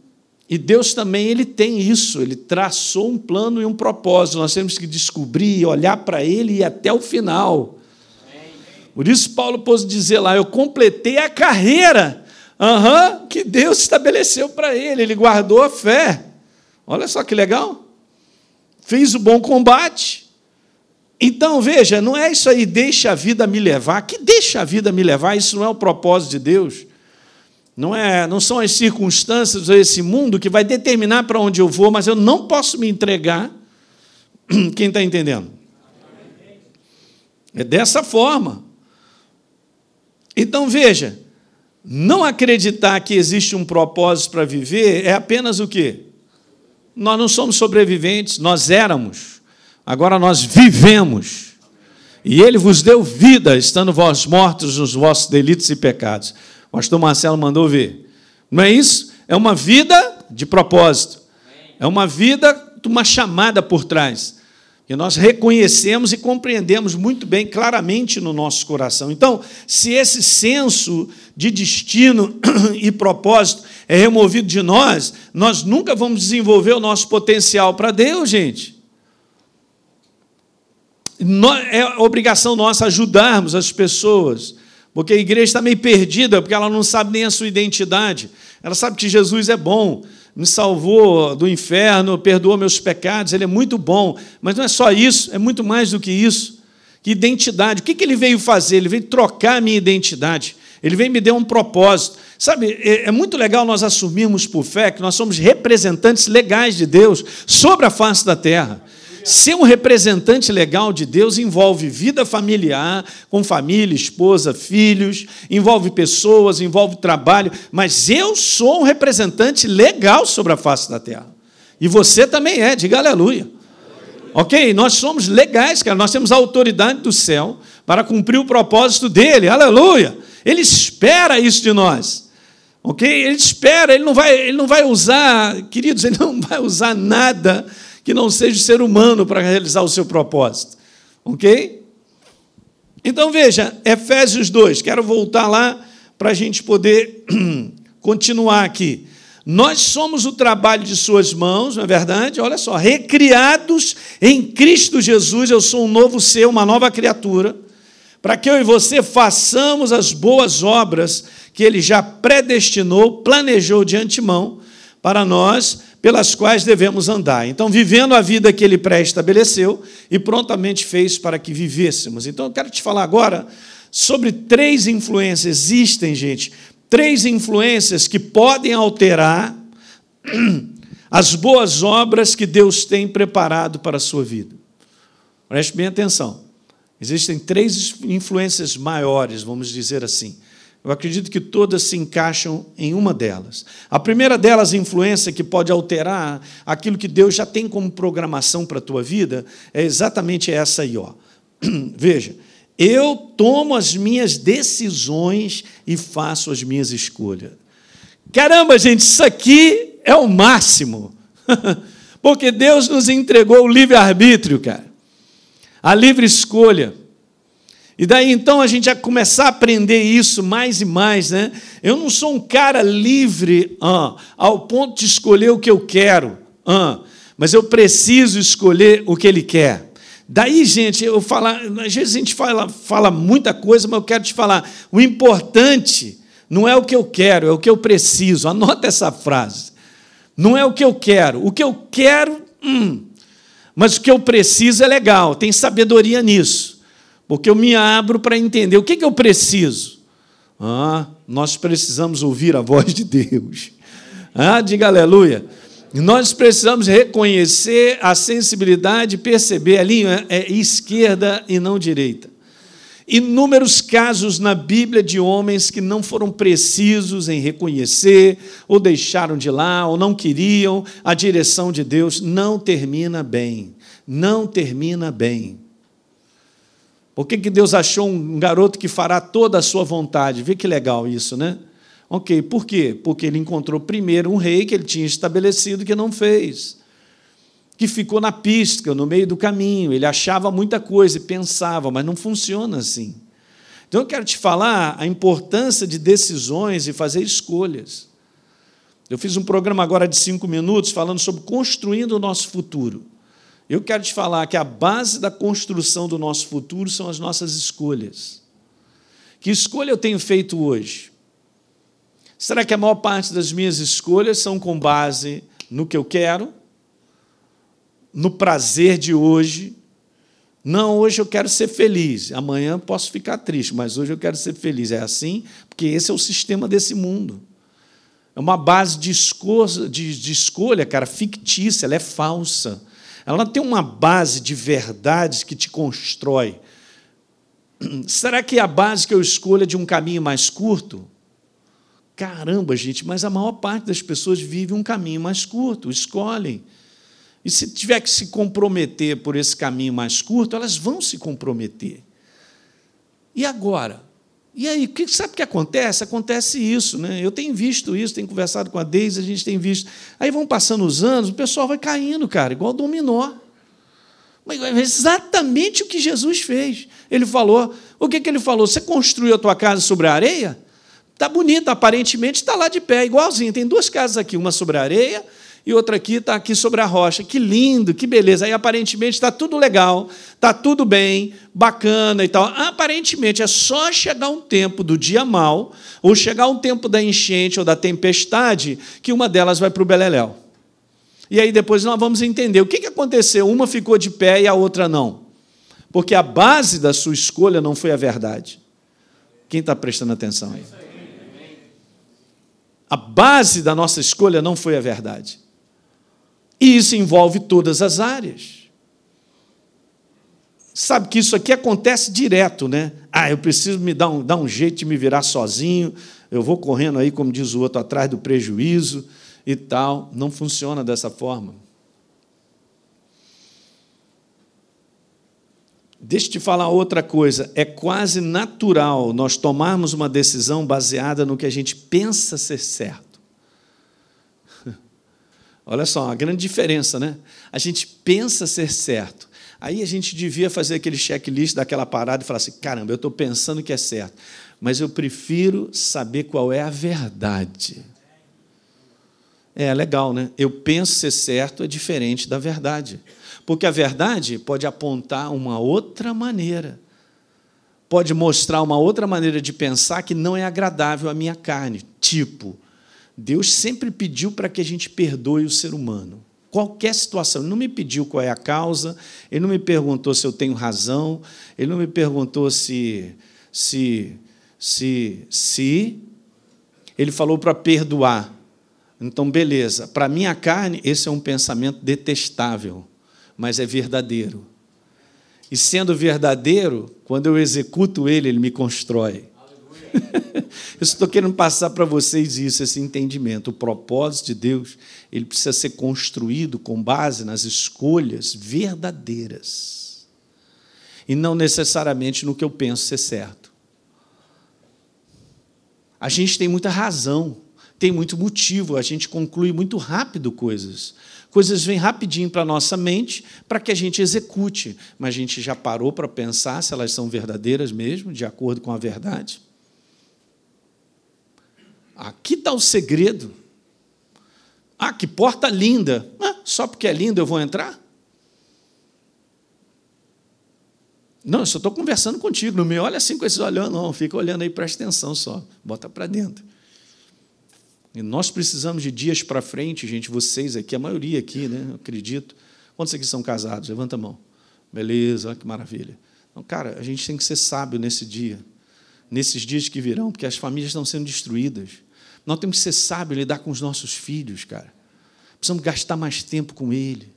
E Deus também ele tem isso, ele traçou um plano e um propósito. Nós temos que descobrir, olhar para ele e ir até o final. Por isso, Paulo pôs dizer lá: Eu completei a carreira uhum, que Deus estabeleceu para ele, ele guardou a fé. Olha só que legal. Fez o bom combate. Então, veja, não é isso aí, deixa a vida me levar. Que deixa a vida me levar, isso não é o propósito de Deus. Não, é, não são as circunstâncias ou esse mundo que vai determinar para onde eu vou, mas eu não posso me entregar. Quem está entendendo? É dessa forma. Então veja, não acreditar que existe um propósito para viver é apenas o quê? Nós não somos sobreviventes, nós éramos. Agora nós vivemos. E ele vos deu vida, estando vós mortos nos vossos delitos e pecados. Pastor Marcelo mandou ver. Não é isso? É uma vida de propósito. É uma vida de uma chamada por trás. Que nós reconhecemos e compreendemos muito bem, claramente no nosso coração. Então, se esse senso de destino e propósito é removido de nós, nós nunca vamos desenvolver o nosso potencial para Deus, gente. É obrigação nossa ajudarmos as pessoas porque a igreja está meio perdida, porque ela não sabe nem a sua identidade. Ela sabe que Jesus é bom, me salvou do inferno, perdoou meus pecados, ele é muito bom. Mas não é só isso, é muito mais do que isso. Que identidade. O que ele veio fazer? Ele veio trocar a minha identidade. Ele veio me dar um propósito. Sabe, é, é muito legal nós assumirmos por fé que nós somos representantes legais de Deus sobre a face da terra. Ser um representante legal de Deus envolve vida familiar, com família, esposa, filhos, envolve pessoas, envolve trabalho, mas eu sou um representante legal sobre a face da terra. E você também é, diga aleluia. Ok? Nós somos legais, cara, nós temos a autoridade do céu para cumprir o propósito dele, aleluia. Ele espera isso de nós. Ok? Ele espera, ele não vai, ele não vai usar, queridos, ele não vai usar nada que não seja ser humano para realizar o seu propósito. Ok? Então veja, Efésios 2, quero voltar lá para a gente poder continuar aqui. Nós somos o trabalho de Suas mãos, não é verdade? Olha só, recriados em Cristo Jesus, eu sou um novo ser, uma nova criatura, para que eu e você façamos as boas obras que Ele já predestinou, planejou de antemão para nós pelas quais devemos andar. Então, vivendo a vida que ele pré-estabeleceu e prontamente fez para que vivêssemos. Então, eu quero te falar agora sobre três influências. Existem, gente, três influências que podem alterar as boas obras que Deus tem preparado para a sua vida. Preste bem atenção. Existem três influências maiores, vamos dizer assim eu acredito que todas se encaixam em uma delas. A primeira delas, influência que pode alterar aquilo que Deus já tem como programação para a tua vida, é exatamente essa aí. Ó. Veja, Eu tomo as minhas decisões e faço as minhas escolhas. Caramba, gente, isso aqui é o máximo. Porque Deus nos entregou o livre-arbítrio, cara. A livre escolha. E daí então a gente vai começar a aprender isso mais e mais, né? Eu não sou um cara livre ah, ao ponto de escolher o que eu quero, ah, mas eu preciso escolher o que ele quer. Daí, gente, eu falar, às vezes a gente fala, fala muita coisa, mas eu quero te falar, o importante não é o que eu quero, é o que eu preciso. Anota essa frase. Não é o que eu quero. O que eu quero, hum, mas o que eu preciso é legal, tem sabedoria nisso. Porque eu me abro para entender o que, que eu preciso. Ah, nós precisamos ouvir a voz de Deus. Ah, diga aleluia. Nós precisamos reconhecer a sensibilidade, perceber ali é, é esquerda e não direita. Inúmeros casos na Bíblia de homens que não foram precisos em reconhecer, ou deixaram de lá, ou não queriam a direção de Deus, não termina bem. Não termina bem. Por que, que Deus achou um garoto que fará toda a sua vontade? Vê que legal isso, né? Ok, por quê? Porque ele encontrou primeiro um rei que ele tinha estabelecido que não fez, que ficou na pista, no meio do caminho. Ele achava muita coisa e pensava, mas não funciona assim. Então eu quero te falar a importância de decisões e fazer escolhas. Eu fiz um programa agora de cinco minutos falando sobre construindo o nosso futuro. Eu quero te falar que a base da construção do nosso futuro são as nossas escolhas. Que escolha eu tenho feito hoje? Será que a maior parte das minhas escolhas são com base no que eu quero, no prazer de hoje? Não, hoje eu quero ser feliz, amanhã posso ficar triste, mas hoje eu quero ser feliz. É assim, porque esse é o sistema desse mundo. É uma base de escolha, de, de escolha, cara, fictícia, ela é falsa. Ela tem uma base de verdades que te constrói. Será que a base que eu escolho é de um caminho mais curto? Caramba, gente, mas a maior parte das pessoas vive um caminho mais curto, escolhem. E se tiver que se comprometer por esse caminho mais curto, elas vão se comprometer. E agora? E aí, sabe o que acontece? Acontece isso, né? Eu tenho visto isso, tenho conversado com a Deise, a gente tem visto. Aí vão passando os anos, o pessoal vai caindo, cara, igual dominó. Mas é exatamente o que Jesus fez. Ele falou: o que, que ele falou? Você construiu a tua casa sobre a areia? Está bonita, aparentemente está lá de pé, igualzinho. Tem duas casas aqui, uma sobre a areia e outra aqui está aqui sobre a rocha. Que lindo, que beleza. Aí aparentemente está tudo legal, está tudo bem, bacana e tal. Aparentemente é só chegar um tempo do dia mal, ou chegar um tempo da enchente ou da tempestade, que uma delas vai para o Beleléu. E aí depois nós vamos entender o que aconteceu. Uma ficou de pé e a outra não. Porque a base da sua escolha não foi a verdade. Quem está prestando atenção aí? A base da nossa escolha não foi a verdade. E isso envolve todas as áreas. Sabe que isso aqui acontece direto, né? Ah, eu preciso me dar um, dar um jeito de me virar sozinho, eu vou correndo aí, como diz o outro, atrás do prejuízo e tal. Não funciona dessa forma. Deixa eu te falar outra coisa. É quase natural nós tomarmos uma decisão baseada no que a gente pensa ser certo. Olha só, a grande diferença, né? A gente pensa ser certo. Aí a gente devia fazer aquele checklist daquela parada e falar assim: caramba, eu estou pensando que é certo, mas eu prefiro saber qual é a verdade. É legal, né? Eu penso ser certo é diferente da verdade. Porque a verdade pode apontar uma outra maneira, pode mostrar uma outra maneira de pensar que não é agradável à minha carne. Tipo, Deus sempre pediu para que a gente perdoe o ser humano. Qualquer situação. Ele não me pediu qual é a causa, ele não me perguntou se eu tenho razão, ele não me perguntou se. se. se. se. Ele falou para perdoar. Então, beleza. Para minha carne, esse é um pensamento detestável mas é verdadeiro. E sendo verdadeiro, quando eu executo ele, ele me constrói. Eu estou querendo passar para vocês isso, esse entendimento. O propósito de Deus, ele precisa ser construído com base nas escolhas verdadeiras. e não necessariamente no que eu penso ser certo. A gente tem muita razão, tem muito motivo, a gente conclui muito rápido coisas. Coisas vêm rapidinho para a nossa mente para que a gente execute, mas a gente já parou para pensar se elas são verdadeiras mesmo, de acordo com a verdade? Aqui está o segredo. Ah, que porta linda. Ah, só porque é linda eu vou entrar? Não, eu só estou conversando contigo. Não me olha assim com esses olhando, não. Fica olhando aí, presta atenção só. Bota para dentro. E nós precisamos de dias para frente, gente, vocês aqui, a maioria aqui, né? Eu acredito. Quantos aqui são casados? Levanta a mão. Beleza, que maravilha. Então, cara, a gente tem que ser sábio nesse dia, nesses dias que virão, porque as famílias estão sendo destruídas. Nós temos que ser sábios, lidar com os nossos filhos, cara. Precisamos gastar mais tempo com eles,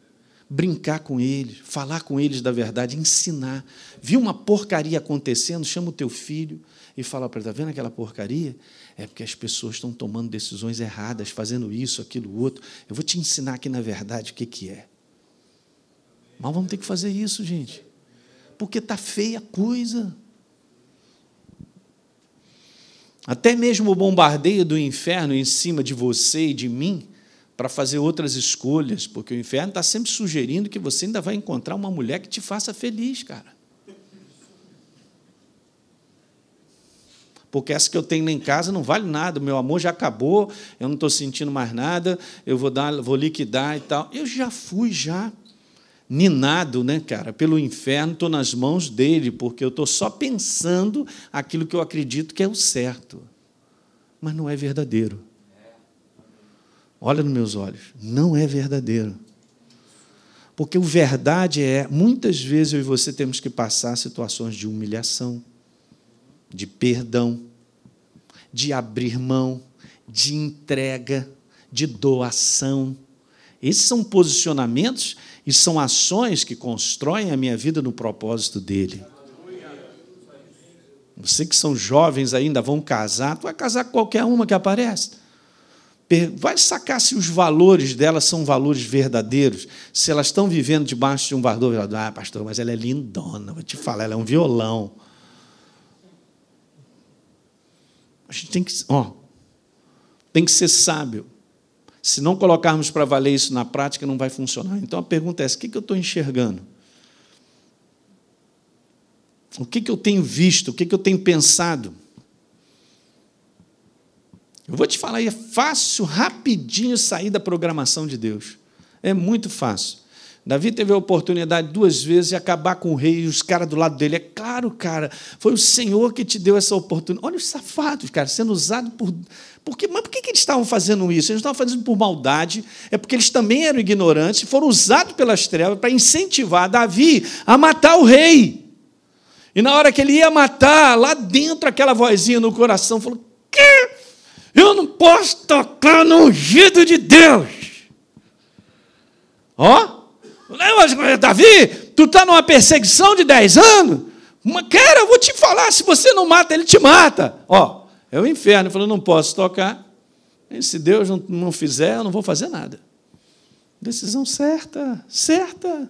brincar com eles, falar com eles da verdade, ensinar. Viu uma porcaria acontecendo? Chama o teu filho e fala para ele: está vendo aquela porcaria? É porque as pessoas estão tomando decisões erradas, fazendo isso, aquilo, outro. Eu vou te ensinar aqui na verdade o que, que é. Mas vamos ter que fazer isso, gente. Porque está feia a coisa. Até mesmo o bombardeio do inferno em cima de você e de mim, para fazer outras escolhas, porque o inferno está sempre sugerindo que você ainda vai encontrar uma mulher que te faça feliz, cara. Porque essa que eu tenho lá em casa não vale nada, meu amor já acabou, eu não estou sentindo mais nada, eu vou dar, vou liquidar e tal. Eu já fui já ninado, né, cara, pelo inferno, estou nas mãos dele, porque eu estou só pensando aquilo que eu acredito que é o certo. Mas não é verdadeiro. Olha nos meus olhos, não é verdadeiro. Porque o verdade é, muitas vezes eu e você temos que passar situações de humilhação, de perdão, de abrir mão, de entrega, de doação. Esses são posicionamentos e são ações que constroem a minha vida no propósito dele. Você que são jovens ainda vão casar, tu vai casar com qualquer uma que aparece. Vai sacar se os valores delas são valores verdadeiros, se elas estão vivendo debaixo de um valor verdadeiro. Ah, pastor, mas ela é lindona, vou te falar, ela é um violão. A gente tem que, ó, tem que ser sábio. Se não colocarmos para valer isso na prática, não vai funcionar. Então a pergunta é essa: o que eu estou enxergando? O que eu tenho visto? O que eu tenho pensado? Eu vou te falar é fácil, rapidinho sair da programação de Deus. É muito fácil. Davi teve a oportunidade duas vezes de acabar com o rei e os caras do lado dele. É claro, cara, foi o Senhor que te deu essa oportunidade. Olha os safados, cara, sendo usados por por que, mas por que, eles estavam fazendo isso? Eles estavam fazendo por maldade, é porque eles também eram ignorantes foram usados pelas trevas para incentivar Davi a matar o rei. E na hora que ele ia matar, lá dentro aquela vozinha no coração falou: que? Eu não posso tocar no ungido de Deus. Ó, Davi, tu está numa perseguição de 10 anos? Cara, eu vou te falar, se você não mata, ele te mata. Ó, é o inferno. Ele falou: não posso tocar. E se Deus não, não fizer, eu não vou fazer nada. Decisão certa, certa.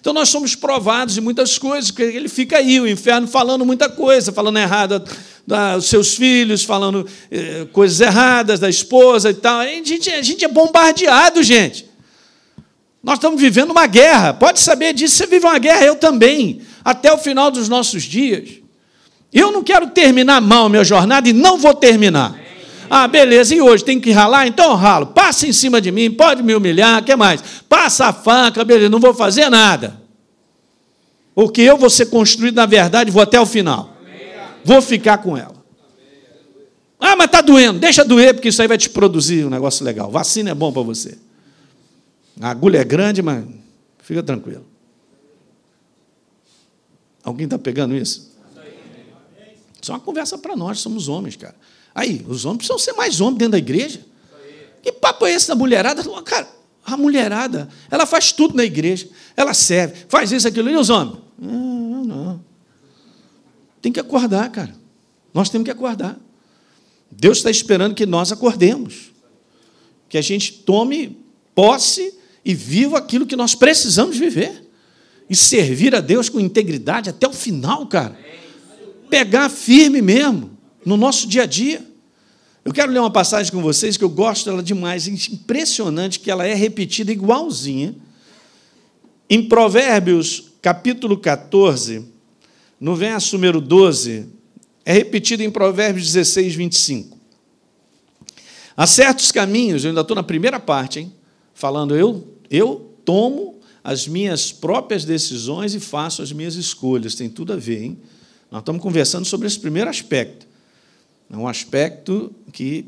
Então nós somos provados de muitas coisas, porque ele fica aí, o inferno, falando muita coisa, falando errado dos seus filhos, falando eh, coisas erradas da esposa e tal. A gente, a gente é bombardeado, gente. Nós estamos vivendo uma guerra. Pode saber disso, você vive uma guerra, eu também, até o final dos nossos dias. Eu não quero terminar mal a minha jornada e não vou terminar. Ah, beleza, e hoje tem que ralar? Então eu ralo. Passa em cima de mim, pode me humilhar, o que mais? Passa a faca, beleza, não vou fazer nada. Porque eu vou ser construído na verdade, vou até o final. Vou ficar com ela. Ah, mas está doendo. Deixa doer, porque isso aí vai te produzir um negócio legal. Vacina é bom para você. A agulha é grande, mas fica tranquilo. Alguém está pegando isso? Isso é uma conversa para nós, somos homens, cara. Aí, os homens precisam ser mais homens dentro da igreja. Que papo é esse da mulherada? Cara, a mulherada, ela faz tudo na igreja. Ela serve, faz isso, aquilo. E os homens? Não, não. Tem que acordar, cara. Nós temos que acordar. Deus está esperando que nós acordemos. Que a gente tome posse e viva aquilo que nós precisamos viver. e servir a Deus com integridade até o final, cara. Pegar firme mesmo no nosso dia a dia. Eu quero ler uma passagem com vocês que eu gosto dela demais, impressionante que ela é repetida igualzinha. Em Provérbios, capítulo 14, no verso número 12, é repetido em Provérbios 16, 25. Há certos caminhos, eu ainda estou na primeira parte, hein? Falando, eu, eu tomo as minhas próprias decisões e faço as minhas escolhas. Tem tudo a ver, hein? Nós estamos conversando sobre esse primeiro aspecto. É um aspecto que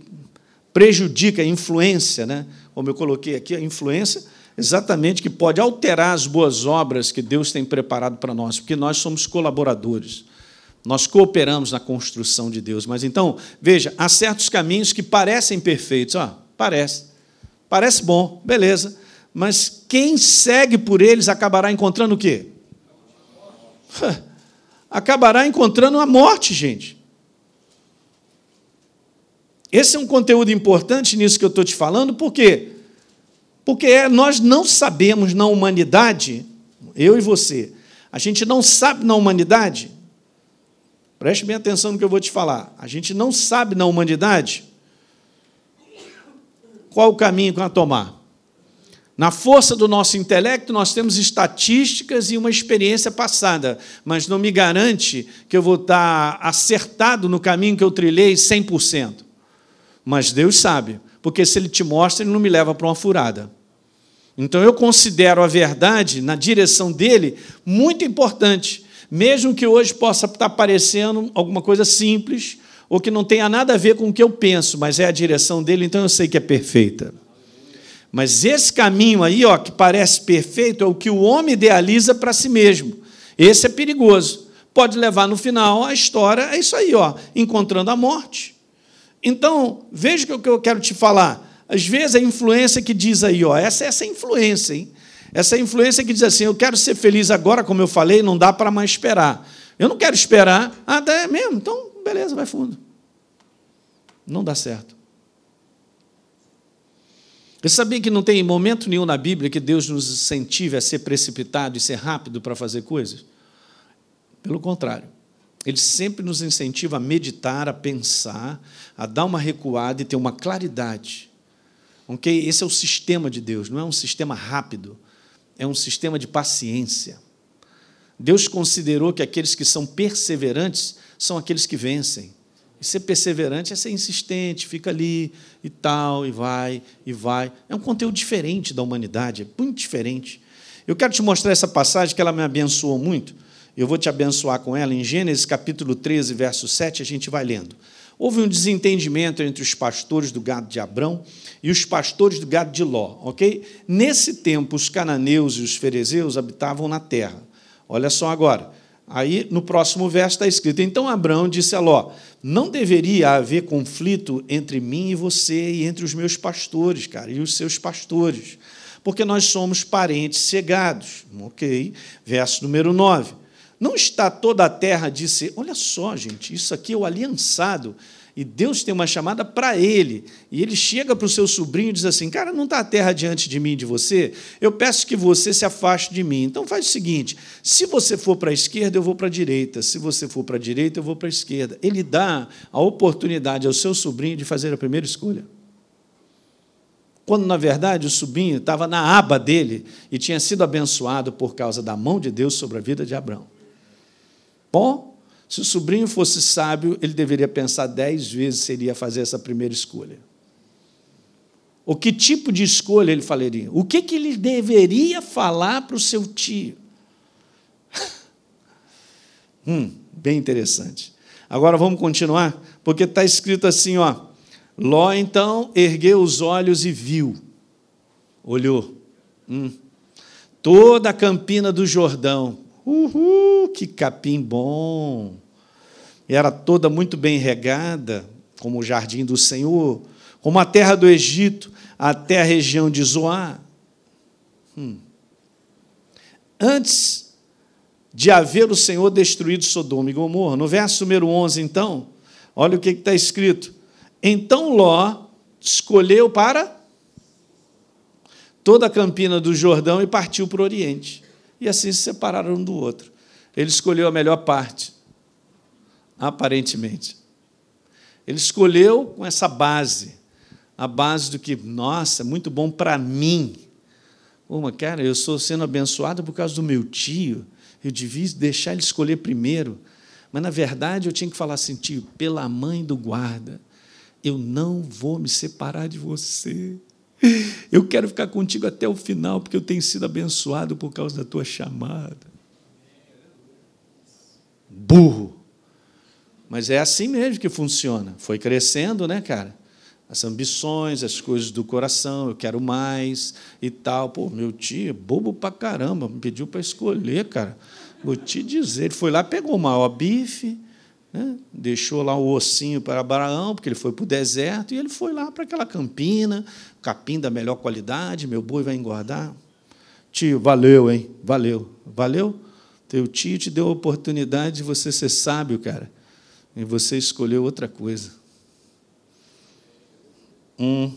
prejudica a influência, né? Como eu coloquei aqui, a influência exatamente que pode alterar as boas obras que Deus tem preparado para nós, porque nós somos colaboradores. Nós cooperamos na construção de Deus. Mas então, veja, há certos caminhos que parecem perfeitos. Ó, parece. Parece bom, beleza. Mas quem segue por eles acabará encontrando o quê? Acabará encontrando a morte, gente. Esse é um conteúdo importante nisso que eu estou te falando, por quê? Porque nós não sabemos na humanidade, eu e você, a gente não sabe na humanidade, preste bem atenção no que eu vou te falar, a gente não sabe na humanidade qual o caminho que vai tomar. Na força do nosso intelecto, nós temos estatísticas e uma experiência passada, mas não me garante que eu vou estar acertado no caminho que eu trilhei 100%. Mas Deus sabe, porque se Ele te mostra, Ele não me leva para uma furada. Então eu considero a verdade na direção dele muito importante, mesmo que hoje possa estar parecendo alguma coisa simples ou que não tenha nada a ver com o que eu penso, mas é a direção dele, então eu sei que é perfeita. Mas esse caminho aí, ó, que parece perfeito, é o que o homem idealiza para si mesmo. Esse é perigoso. Pode levar no final a história, é isso aí, ó, encontrando a morte. Então, veja o que eu quero te falar. Às vezes a influência que diz aí, ó, essa é essa influência, hein? Essa influência que diz assim: eu quero ser feliz agora, como eu falei, não dá para mais esperar. Eu não quero esperar. Ah, é mesmo? Então, beleza, vai fundo. Não dá certo. Você sabia que não tem momento nenhum na Bíblia que Deus nos incentive a ser precipitado e ser rápido para fazer coisas? Pelo contrário. Ele sempre nos incentiva a meditar, a pensar, a dar uma recuada e ter uma claridade Ok? Esse é o sistema de Deus, não é um sistema rápido, é um sistema de paciência. Deus considerou que aqueles que são perseverantes são aqueles que vencem. E ser perseverante é ser insistente, fica ali e tal, e vai, e vai. É um conteúdo diferente da humanidade, é muito diferente. Eu quero te mostrar essa passagem que ela me abençoou muito. Eu vou te abençoar com ela em Gênesis capítulo 13, verso 7, a gente vai lendo. Houve um desentendimento entre os pastores do gado de Abrão e os pastores do gado de Ló, ok? Nesse tempo, os cananeus e os ferezeus habitavam na terra. Olha só agora. Aí, no próximo verso está escrito: Então Abraão disse a Ló: Não deveria haver conflito entre mim e você e entre os meus pastores, cara, e os seus pastores, porque nós somos parentes cegados. Ok? Verso número 9. Não está toda a terra, disse, olha só, gente, isso aqui é o aliançado. E Deus tem uma chamada para ele. E ele chega para o seu sobrinho e diz assim: Cara, não está a terra diante de mim e de você? Eu peço que você se afaste de mim. Então faz o seguinte: se você for para a esquerda, eu vou para a direita. Se você for para a direita, eu vou para a esquerda. Ele dá a oportunidade ao seu sobrinho de fazer a primeira escolha. Quando, na verdade, o sobrinho estava na aba dele e tinha sido abençoado por causa da mão de Deus sobre a vida de Abraão. Bom, se o sobrinho fosse sábio, ele deveria pensar dez vezes se ele ia fazer essa primeira escolha. O que tipo de escolha ele falaria? O que, que ele deveria falar para o seu tio? hum, bem interessante. Agora vamos continuar, porque está escrito assim, ó. Ló então ergueu os olhos e viu, olhou, hum, toda a campina do Jordão, Uhul, que capim bom! Era toda muito bem regada, como o jardim do Senhor, como a terra do Egito, até a região de Zoar. Hum. Antes de haver o Senhor destruído Sodoma e Gomorra, no verso número 11, então, olha o que está escrito. Então Ló escolheu para toda a campina do Jordão e partiu para o Oriente. E assim se separaram um do outro. Ele escolheu a melhor parte, aparentemente. Ele escolheu com essa base, a base do que, nossa, é muito bom para mim. Uma, cara, eu estou sendo abençoado por causa do meu tio, eu devia deixar ele escolher primeiro. Mas, na verdade, eu tinha que falar assim, tio, pela mãe do guarda, eu não vou me separar de você. Eu quero ficar contigo até o final, porque eu tenho sido abençoado por causa da tua chamada. Burro. Mas é assim mesmo que funciona. Foi crescendo, né, cara? As ambições, as coisas do coração, eu quero mais e tal. Pô, meu tio, bobo pra caramba, me pediu para escolher, cara. Vou te dizer, ele foi lá, pegou maior bife, né? deixou lá o ossinho para Abraão, porque ele foi para o deserto, e ele foi lá para aquela campina, capim da melhor qualidade, meu boi vai engordar. Tio, valeu, hein? Valeu. Valeu? Teu tio te deu a oportunidade de você ser sábio, cara. E você escolheu outra coisa. Hum.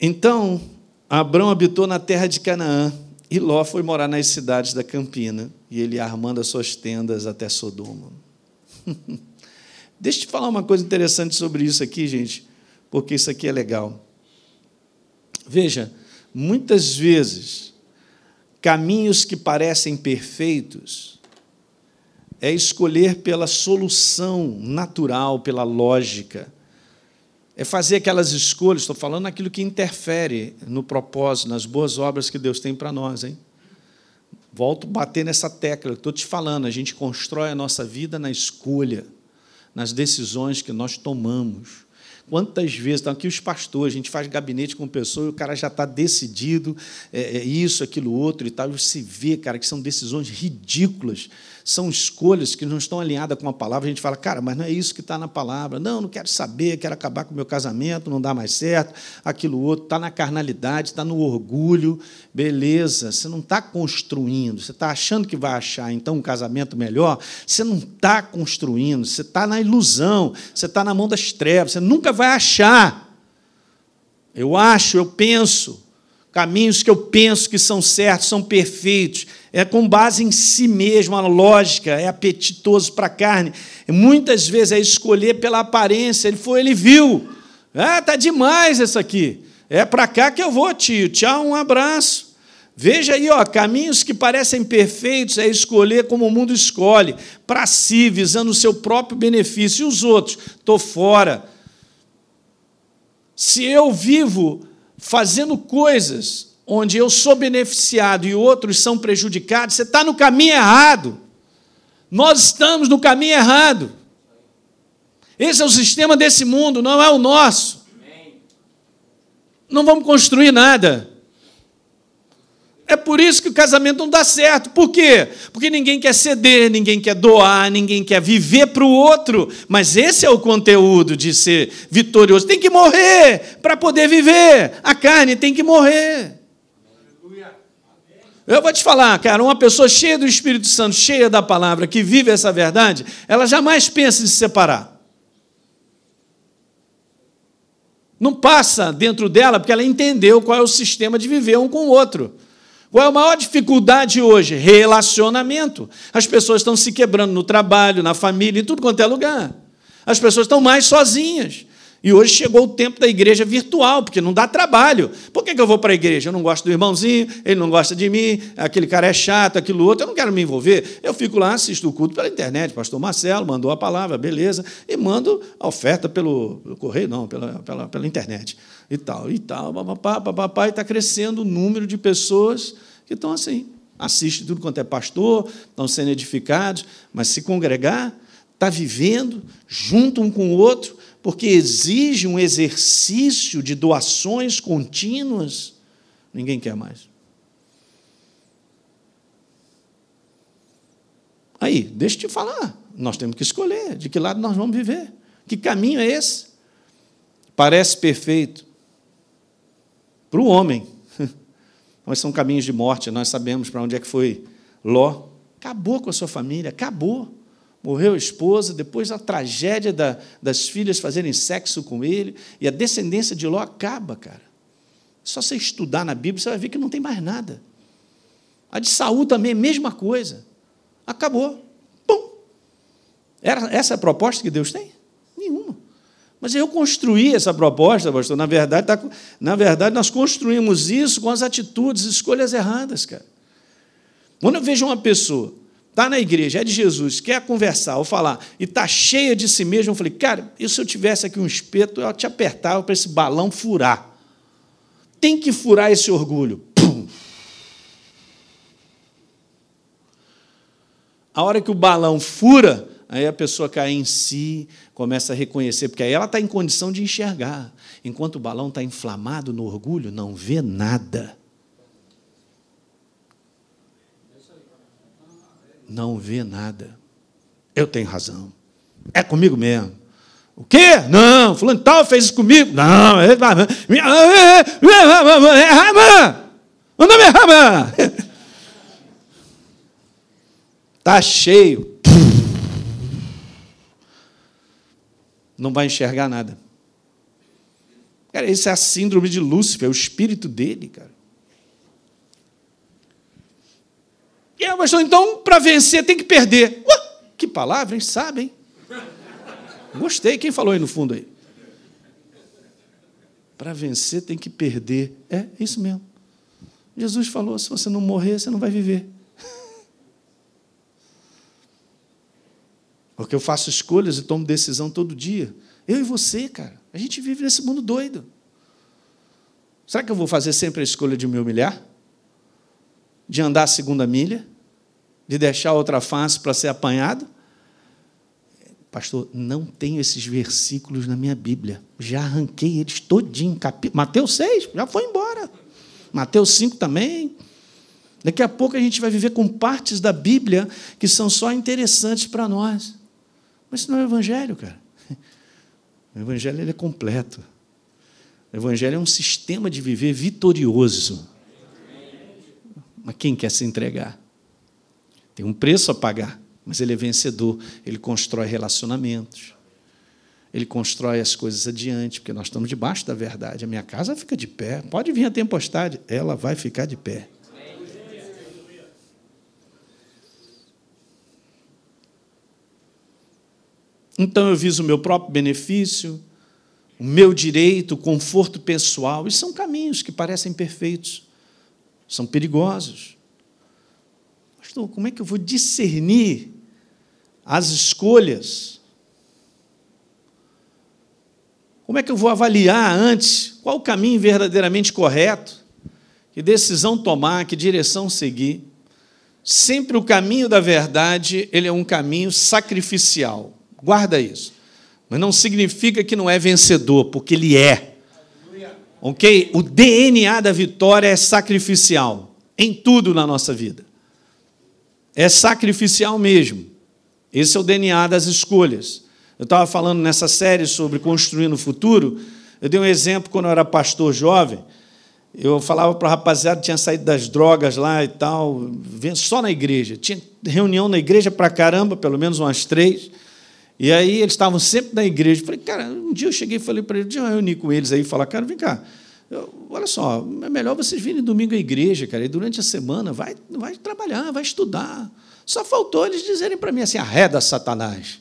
Então, Abraão habitou na terra de Canaã, e Ló foi morar nas cidades da Campina, e ele armando as suas tendas até Sodoma. Deixa eu te falar uma coisa interessante sobre isso aqui, gente, porque isso aqui é legal. Veja, muitas vezes, caminhos que parecem perfeitos é escolher pela solução natural, pela lógica é fazer aquelas escolhas, estou falando aquilo que interfere no propósito, nas boas obras que Deus tem para nós, hein? Volto a bater nessa tecla, estou te falando, a gente constrói a nossa vida na escolha, nas decisões que nós tomamos. Quantas vezes, estão aqui os pastores, a gente faz gabinete com pessoa e o cara já está decidido, é, é isso, aquilo, outro e tal, e você vê, cara, que são decisões ridículas são escolhas que não estão alinhadas com a palavra. A gente fala, cara, mas não é isso que está na palavra. Não, não quero saber, quero acabar com o meu casamento, não dá mais certo, aquilo outro. Está na carnalidade, está no orgulho. Beleza, você não está construindo, você está achando que vai achar então um casamento melhor. Você não está construindo, você está na ilusão, você está na mão das trevas, você nunca vai achar. Eu acho, eu penso, caminhos que eu penso que são certos, são perfeitos é com base em si mesmo, a lógica, é apetitoso para a carne. Muitas vezes é escolher pela aparência. Ele foi, ele viu. Ah, tá demais isso aqui. É para cá que eu vou, tio. Tchau, um abraço. Veja aí, ó, caminhos que parecem perfeitos é escolher como o mundo escolhe, para si, visando o seu próprio benefício. E os outros? Estou fora. Se eu vivo fazendo coisas onde eu sou beneficiado e outros são prejudicados, você está no caminho errado. Nós estamos no caminho errado. Esse é o sistema desse mundo, não é o nosso. Não vamos construir nada. É por isso que o casamento não dá certo. Por quê? Porque ninguém quer ceder, ninguém quer doar, ninguém quer viver para o outro. Mas esse é o conteúdo de ser vitorioso. Tem que morrer para poder viver. A carne tem que morrer. Eu vou te falar, cara, uma pessoa cheia do Espírito Santo, cheia da palavra, que vive essa verdade, ela jamais pensa em se separar. Não passa dentro dela porque ela entendeu qual é o sistema de viver um com o outro. Qual é a maior dificuldade hoje? Relacionamento. As pessoas estão se quebrando no trabalho, na família, em tudo quanto é lugar. As pessoas estão mais sozinhas. E hoje chegou o tempo da igreja virtual, porque não dá trabalho. Por que, eu vou para a igreja? Eu não gosto do irmãozinho, ele não gosta de mim, aquele cara é chato, aquilo outro, eu não quero me envolver. Eu fico lá, assisto o culto pela internet. Pastor Marcelo mandou a palavra, beleza, e mando a oferta pelo, pelo correio, não, pela, pela, pela internet. E tal, e tal, papapá, papapá, e está crescendo o número de pessoas que estão assim. Assiste tudo quanto é pastor, estão sendo edificados, mas se congregar, está vivendo junto um com o outro, porque exige um exercício de doações contínuas, ninguém quer mais. Aí, deixa eu te falar, nós temos que escolher de que lado nós vamos viver. Que caminho é esse? Parece perfeito para o homem, mas são caminhos de morte, nós sabemos para onde é que foi Ló. Acabou com a sua família, acabou morreu a esposa, depois a tragédia da, das filhas fazerem sexo com ele, e a descendência de Ló acaba, cara. Só você estudar na Bíblia, você vai ver que não tem mais nada. A de Saul também, mesma coisa. Acabou. Pum. Era, essa é a proposta que Deus tem? Nenhuma. Mas eu construí essa proposta, pastor. Na verdade, tá, na verdade, nós construímos isso com as atitudes, escolhas erradas, cara. Quando eu vejo uma pessoa, está na igreja, é de Jesus, quer conversar ou falar, e está cheia de si mesma, eu falei, cara, e se eu tivesse aqui um espeto, eu te apertava para esse balão furar. Tem que furar esse orgulho. Pum. A hora que o balão fura, aí a pessoa cai em si, começa a reconhecer, porque aí ela está em condição de enxergar. Enquanto o balão está inflamado no orgulho, não vê nada. Não vê nada. Eu tenho razão. É comigo mesmo. O quê? Não, fulano tal fez isso comigo. Não, é Rama. Meu nome é Rama. Está cheio. Não vai enxergar nada. Cara, isso é a síndrome de Lúcifer, é o espírito dele, cara. Aí, pastor, então, para vencer tem que perder. Ué, que palavra, hein? Sabe, hein? Gostei. Quem falou aí no fundo aí? Para vencer tem que perder. É, isso mesmo. Jesus falou: se você não morrer, você não vai viver. Porque eu faço escolhas e tomo decisão todo dia. Eu e você, cara. A gente vive nesse mundo doido. Será que eu vou fazer sempre a escolha de me humilhar? De andar a segunda milha? De deixar outra face para ser apanhado? Pastor, não tenho esses versículos na minha Bíblia. Já arranquei eles todinho. Mateus 6, já foi embora. Mateus 5 também. Daqui a pouco a gente vai viver com partes da Bíblia que são só interessantes para nós. Mas isso não é o Evangelho, cara. O Evangelho ele é completo. O Evangelho é um sistema de viver vitorioso. Mas quem quer se entregar? Tem um preço a pagar mas ele é vencedor, ele constrói relacionamentos, ele constrói as coisas adiante, porque nós estamos debaixo da verdade. A minha casa fica de pé, pode vir a tempestade, ela vai ficar de pé. Então eu viso o meu próprio benefício, o meu direito, o conforto pessoal, e são caminhos que parecem perfeitos, são perigosos. Pastor, como é que eu vou discernir as escolhas. Como é que eu vou avaliar antes qual o caminho verdadeiramente correto? Que decisão tomar, que direção seguir? Sempre o caminho da verdade, ele é um caminho sacrificial. Guarda isso. Mas não significa que não é vencedor, porque ele é. OK? O DNA da vitória é sacrificial em tudo na nossa vida. É sacrificial mesmo. Esse é o DNA das escolhas. Eu estava falando nessa série sobre construir no futuro. Eu dei um exemplo quando eu era pastor jovem. Eu falava para a rapaziada tinha saído das drogas lá e tal, só na igreja. Tinha reunião na igreja para caramba, pelo menos umas três. E aí eles estavam sempre na igreja. Eu falei, cara, um dia eu cheguei e falei para eles, um dia eu reuni com eles aí e falar, cara, vem cá, eu, olha só, é melhor vocês virem domingo à igreja, cara, e durante a semana vai, vai trabalhar, vai estudar. Só faltou eles dizerem para mim assim: arreda Satanás.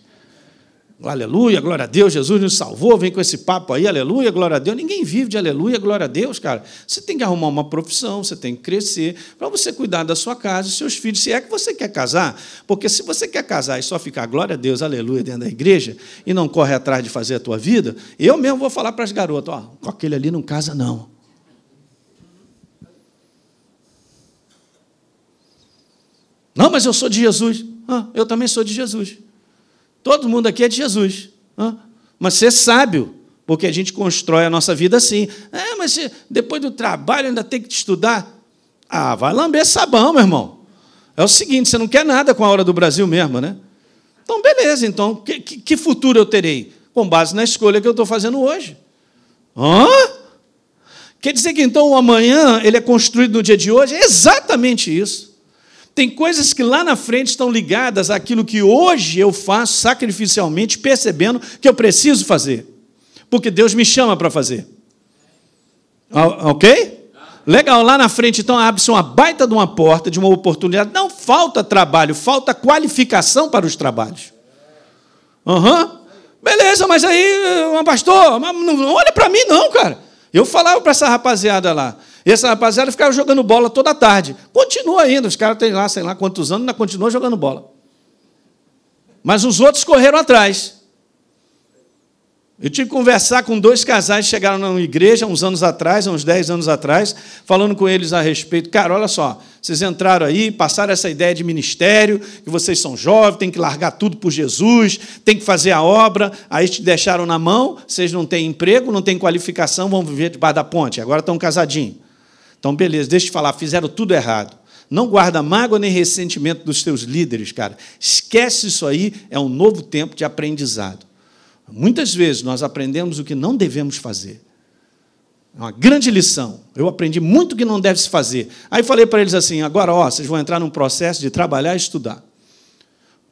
Aleluia, glória a Deus, Jesus nos salvou, vem com esse papo aí, aleluia, glória a Deus. Ninguém vive de aleluia, glória a Deus, cara. Você tem que arrumar uma profissão, você tem que crescer, para você cuidar da sua casa e seus filhos, se é que você quer casar. Porque se você quer casar e só ficar glória a Deus, aleluia, dentro da igreja, e não corre atrás de fazer a tua vida, eu mesmo vou falar para as garotas: ó, com aquele ali não casa, não. Não, mas eu sou de Jesus. Ah, eu também sou de Jesus. Todo mundo aqui é de Jesus. Mas ser sábio, porque a gente constrói a nossa vida assim. É, mas depois do trabalho ainda tem que estudar. Ah, vai lamber sabão, meu irmão. É o seguinte, você não quer nada com a hora do Brasil mesmo, né? Então, beleza, então, que, que futuro eu terei? Com base na escolha que eu estou fazendo hoje. Hã? Quer dizer que então o amanhã ele é construído no dia de hoje? É exatamente isso. Tem coisas que lá na frente estão ligadas àquilo que hoje eu faço sacrificialmente, percebendo que eu preciso fazer, porque Deus me chama para fazer. Ok? Legal, lá na frente, então, abre-se uma baita de uma porta, de uma oportunidade. Não falta trabalho, falta qualificação para os trabalhos. Aham. Uhum. Beleza, mas aí, pastor, não olha para mim, não, cara. Eu falava para essa rapaziada lá. E essa rapaziada ficava jogando bola toda tarde. Continua ainda, os caras têm lá, sei lá quantos anos, ainda continuam jogando bola. Mas os outros correram atrás. Eu tive que conversar com dois casais que chegaram na igreja uns anos atrás, uns 10 anos atrás, falando com eles a respeito. Cara, olha só, vocês entraram aí, passaram essa ideia de ministério, que vocês são jovens, tem que largar tudo por Jesus, tem que fazer a obra, aí te deixaram na mão, vocês não têm emprego, não têm qualificação, vão viver debaixo da ponte, agora estão casadinhos. Então, beleza, deixa eu te falar, fizeram tudo errado. Não guarda mágoa nem ressentimento dos teus líderes, cara. Esquece isso aí, é um novo tempo de aprendizado. Muitas vezes nós aprendemos o que não devemos fazer. É uma grande lição. Eu aprendi muito que não deve se fazer. Aí falei para eles assim: agora, ó, vocês vão entrar num processo de trabalhar e estudar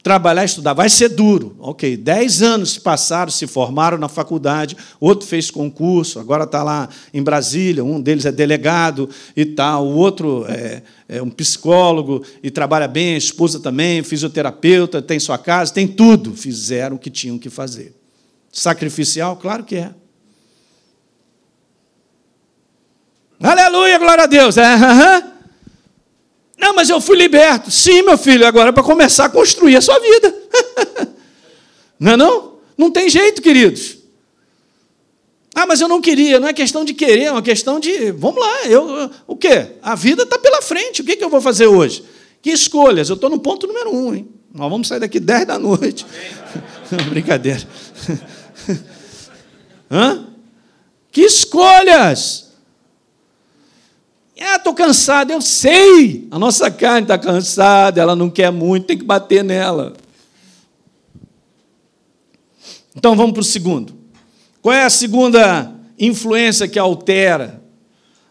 trabalhar estudar. Vai ser duro. Ok, dez anos se passaram, se formaram na faculdade, outro fez concurso, agora está lá em Brasília, um deles é delegado e tal, o outro é, é, um psicólogo e trabalha bem, a esposa também, fisioterapeuta, tem sua casa, tem tudo. Fizeram o que tinham que fazer. Sacrificial? Claro que é. Aleluia, glória a Deus. É, uhum. Não, mas eu fui liberto. Sim, meu filho, agora é para começar a construir a sua vida. não é não? Não tem jeito, queridos. Ah, mas eu não queria. Não é questão de querer, é uma questão de. Vamos lá, eu, o quê? A vida está pela frente. O que, que eu vou fazer hoje? Que escolhas? Eu estou no ponto número um, hein? Nós vamos sair daqui 10 da noite. Brincadeira. Hã? Que escolhas? Ah, estou cansado, eu sei. A nossa carne está cansada, ela não quer muito, tem que bater nela. Então vamos para o segundo. Qual é a segunda influência que altera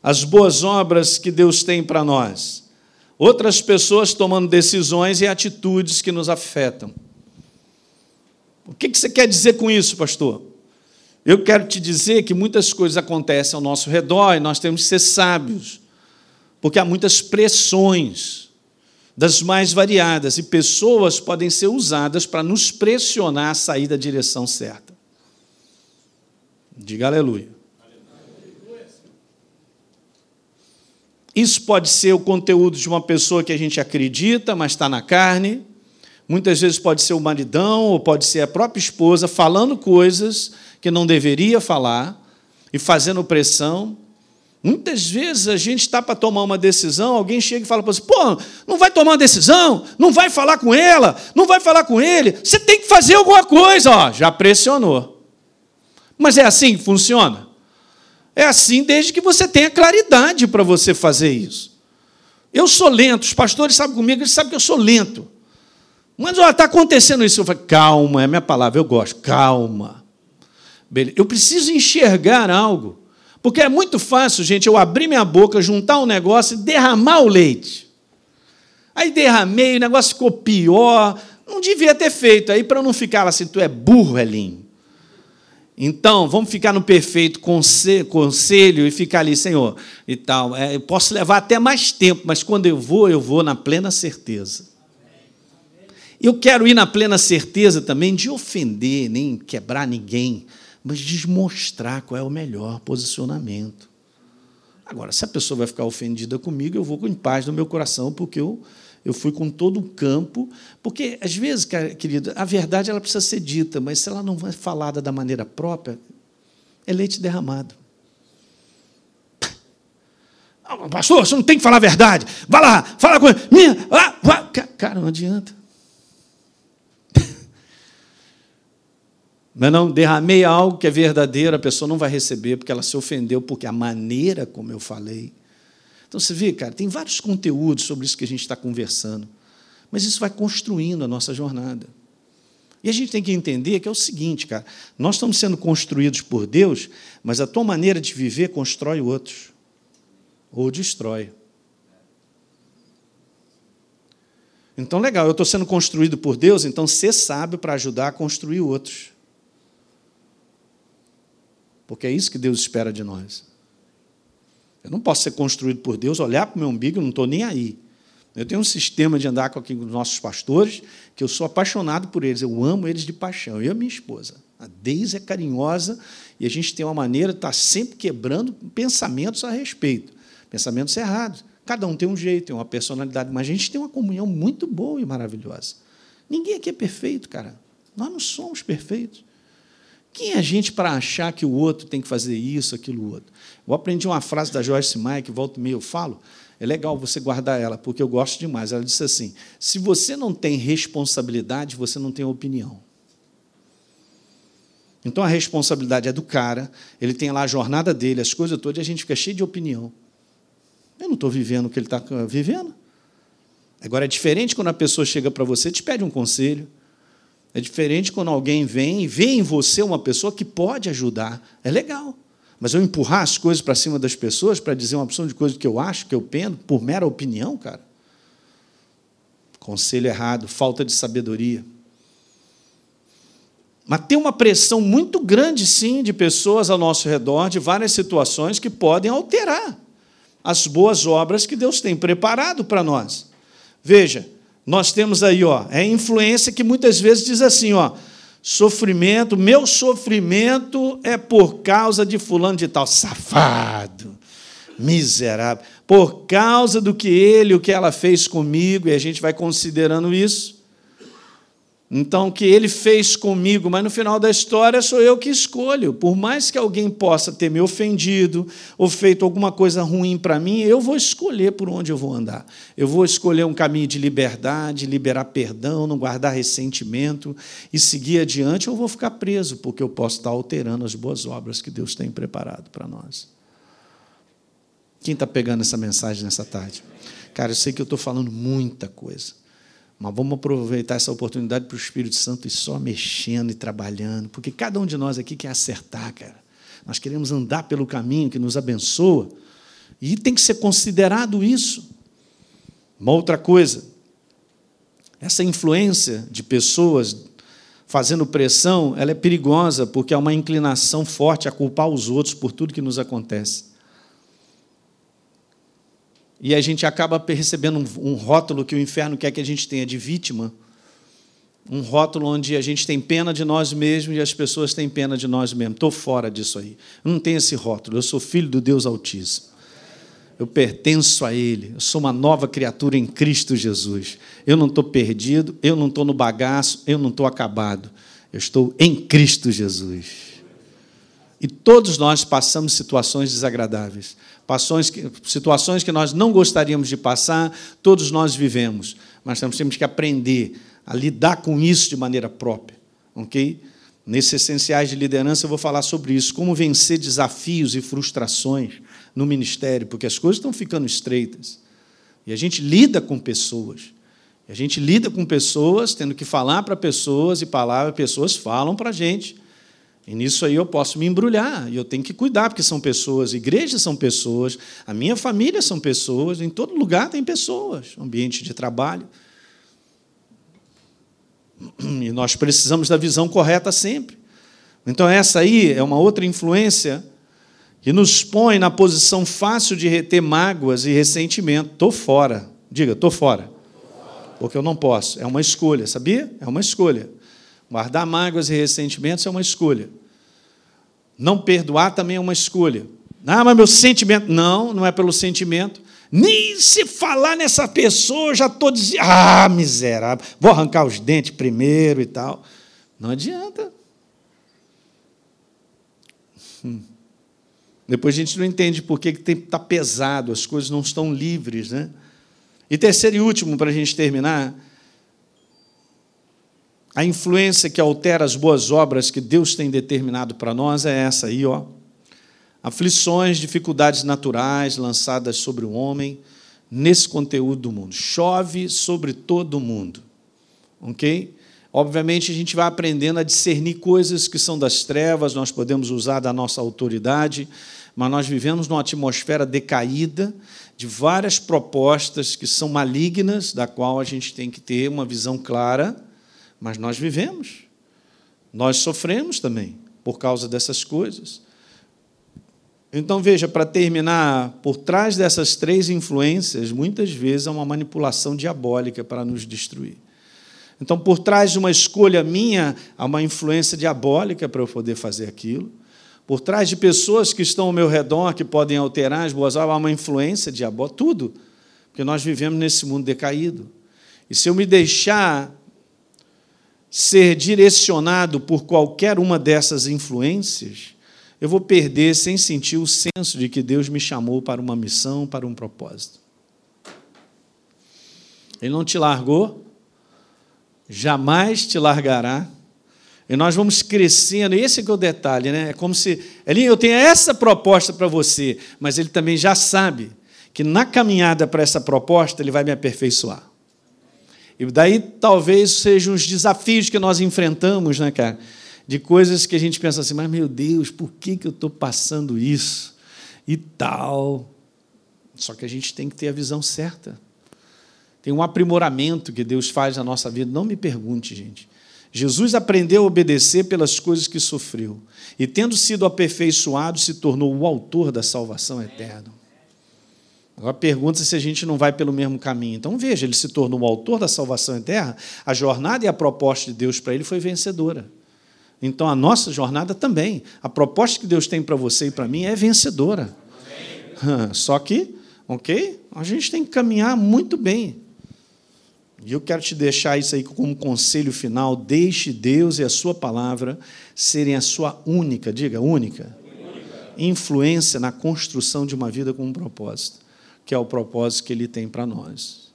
as boas obras que Deus tem para nós? Outras pessoas tomando decisões e atitudes que nos afetam. O que você quer dizer com isso, pastor? Eu quero te dizer que muitas coisas acontecem ao nosso redor e nós temos que ser sábios porque há muitas pressões das mais variadas e pessoas podem ser usadas para nos pressionar a sair da direção certa. Diga aleluia. Isso pode ser o conteúdo de uma pessoa que a gente acredita, mas está na carne. Muitas vezes pode ser o maridão ou pode ser a própria esposa falando coisas que não deveria falar e fazendo pressão. Muitas vezes a gente está para tomar uma decisão, alguém chega e fala para você: pô, não vai tomar uma decisão, não vai falar com ela, não vai falar com ele, você tem que fazer alguma coisa, ó, já pressionou. Mas é assim que funciona? É assim desde que você tenha claridade para você fazer isso. Eu sou lento, os pastores sabem comigo, eles sabem que eu sou lento. Mas está acontecendo isso. Eu falo, calma, é a minha palavra, eu gosto, calma. Eu preciso enxergar algo. Porque é muito fácil, gente, eu abrir minha boca, juntar um negócio e derramar o leite. Aí derramei, o negócio ficou pior. Não devia ter feito. Aí, para não ficar assim, tu é burro, Elinho. Então, vamos ficar no perfeito conselho e ficar ali, Senhor, e tal. É, eu posso levar até mais tempo, mas quando eu vou, eu vou na plena certeza. Eu quero ir na plena certeza também de ofender, nem quebrar ninguém mas desmostrar qual é o melhor posicionamento. Agora, se a pessoa vai ficar ofendida comigo, eu vou com paz no meu coração, porque eu, eu fui com todo o campo. Porque, às vezes, querido, a verdade ela precisa ser dita, mas se ela não é falada da maneira própria, é leite derramado. Ah, pastor, você não tem que falar a verdade. Vai lá, fala com ele. Minha, ah, cara, não adianta. Não, é não, derramei algo que é verdadeiro, a pessoa não vai receber porque ela se ofendeu, porque a maneira como eu falei. Então você vê, cara, tem vários conteúdos sobre isso que a gente está conversando, mas isso vai construindo a nossa jornada. E a gente tem que entender que é o seguinte, cara, nós estamos sendo construídos por Deus, mas a tua maneira de viver constrói outros, ou destrói. Então, legal, eu estou sendo construído por Deus, então ser sábio para ajudar a construir outros. Porque é isso que Deus espera de nós. Eu não posso ser construído por Deus, olhar para o meu umbigo e não estou nem aí. Eu tenho um sistema de andar com aqui os nossos pastores, que eu sou apaixonado por eles, eu amo eles de paixão, eu e a minha esposa. A Deise é carinhosa e a gente tem uma maneira de estar sempre quebrando pensamentos a respeito, pensamentos errados. Cada um tem um jeito, tem uma personalidade, mas a gente tem uma comunhão muito boa e maravilhosa. Ninguém aqui é perfeito, cara. Nós não somos perfeitos. Quem é a gente para achar que o outro tem que fazer isso, aquilo, outro? Eu aprendi uma frase da Joyce Meyer, que volta e meia eu falo, é legal você guardar ela, porque eu gosto demais. Ela disse assim: se você não tem responsabilidade, você não tem opinião. Então a responsabilidade é do cara, ele tem lá a jornada dele, as coisas todas, e a gente fica cheio de opinião. Eu não estou vivendo o que ele está vivendo. Agora é diferente quando a pessoa chega para você te pede um conselho. É diferente quando alguém vem e vê em você uma pessoa que pode ajudar. É legal. Mas eu empurrar as coisas para cima das pessoas para dizer uma opção de coisa que eu acho, que eu penso, por mera opinião, cara. Conselho errado, falta de sabedoria. Mas tem uma pressão muito grande, sim, de pessoas ao nosso redor, de várias situações que podem alterar as boas obras que Deus tem preparado para nós. Veja, nós temos aí, ó, é influência que muitas vezes diz assim, ó, Sofrimento, meu sofrimento é por causa de fulano de tal, safado, miserável, por causa do que ele, o que ela fez comigo, e a gente vai considerando isso. Então, o que ele fez comigo, mas no final da história sou eu que escolho. Por mais que alguém possa ter me ofendido ou feito alguma coisa ruim para mim, eu vou escolher por onde eu vou andar. Eu vou escolher um caminho de liberdade, liberar perdão, não guardar ressentimento e seguir adiante, ou vou ficar preso, porque eu posso estar alterando as boas obras que Deus tem preparado para nós. Quem está pegando essa mensagem nessa tarde? Cara, eu sei que eu estou falando muita coisa. Mas vamos aproveitar essa oportunidade para o Espírito Santo ir só mexendo e trabalhando, porque cada um de nós aqui quer acertar, cara. Nós queremos andar pelo caminho que nos abençoa, e tem que ser considerado isso. Uma outra coisa, essa influência de pessoas fazendo pressão, ela é perigosa, porque há uma inclinação forte a culpar os outros por tudo que nos acontece. E a gente acaba recebendo um, rótulo que o inferno quer que a gente tenha de vítima, um rótulo onde a gente tem pena de nós mesmos e as pessoas têm pena de nós mesmos. Estou fora disso aí. Não tenho esse rótulo. Eu sou filho do Deus Altíssimo. Eu pertenço a Ele. Eu sou uma nova criatura em Cristo Jesus. Eu não estou perdido, eu não estou no bagaço, eu não estou acabado. Eu estou em Cristo Jesus. E todos nós passamos situações desagradáveis situações que nós não gostaríamos de passar, todos nós vivemos, mas nós temos que aprender a lidar com isso de maneira própria, ok? Nesses essenciais de liderança eu vou falar sobre isso, como vencer desafios e frustrações no ministério, porque as coisas estão ficando estreitas. E a gente lida com pessoas. A gente lida com pessoas, tendo que falar para pessoas, e palavras, pessoas falam para a gente. E nisso aí eu posso me embrulhar, e eu tenho que cuidar, porque são pessoas, igrejas são pessoas, a minha família são pessoas, em todo lugar tem pessoas, ambiente de trabalho. E nós precisamos da visão correta sempre. Então, essa aí é uma outra influência que nos põe na posição fácil de reter mágoas e ressentimento. Estou fora. Diga, estou fora. Porque eu não posso. É uma escolha, sabia? É uma escolha. Guardar mágoas e ressentimentos é uma escolha. Não perdoar também é uma escolha. Ah, mas meu sentimento. Não, não é pelo sentimento. Nem se falar nessa pessoa, já estou dizendo. Ah, miserável. Vou arrancar os dentes primeiro e tal. Não adianta. Hum. Depois a gente não entende por que está pesado, as coisas não estão livres. Né? E terceiro e último, para a gente terminar, a influência que altera as boas obras que Deus tem determinado para nós é essa aí, ó. Aflições, dificuldades naturais lançadas sobre o homem nesse conteúdo do mundo. Chove sobre todo o mundo. OK? Obviamente a gente vai aprendendo a discernir coisas que são das trevas, nós podemos usar da nossa autoridade, mas nós vivemos numa atmosfera decaída de várias propostas que são malignas, da qual a gente tem que ter uma visão clara mas nós vivemos. Nós sofremos também por causa dessas coisas. Então, veja, para terminar, por trás dessas três influências, muitas vezes há uma manipulação diabólica para nos destruir. Então, por trás de uma escolha minha, há uma influência diabólica para eu poder fazer aquilo. Por trás de pessoas que estão ao meu redor, que podem alterar as boas obras, há uma influência diabólica, tudo. Porque nós vivemos nesse mundo decaído. E se eu me deixar ser direcionado por qualquer uma dessas influências, eu vou perder sem sentir o senso de que Deus me chamou para uma missão, para um propósito. Ele não te largou, jamais te largará. E nós vamos crescendo, esse é o detalhe, né? É como se, Elinho, eu tenho essa proposta para você, mas ele também já sabe que na caminhada para essa proposta ele vai me aperfeiçoar. E daí talvez sejam os desafios que nós enfrentamos, né, cara? De coisas que a gente pensa assim, mas meu Deus, por que, que eu estou passando isso? E tal. Só que a gente tem que ter a visão certa. Tem um aprimoramento que Deus faz na nossa vida. Não me pergunte, gente. Jesus aprendeu a obedecer pelas coisas que sofreu. E, tendo sido aperfeiçoado, se tornou o autor da salvação eterna. Agora pergunta se a gente não vai pelo mesmo caminho. Então veja, ele se tornou o autor da salvação eterna, a jornada e a proposta de Deus para ele foi vencedora. Então a nossa jornada também, a proposta que Deus tem para você e para mim é vencedora. Só que, ok? A gente tem que caminhar muito bem. E eu quero te deixar isso aí como conselho final. Deixe Deus e a sua palavra serem a sua única, diga, única, influência na construção de uma vida com um propósito, que é o propósito que Ele tem para nós.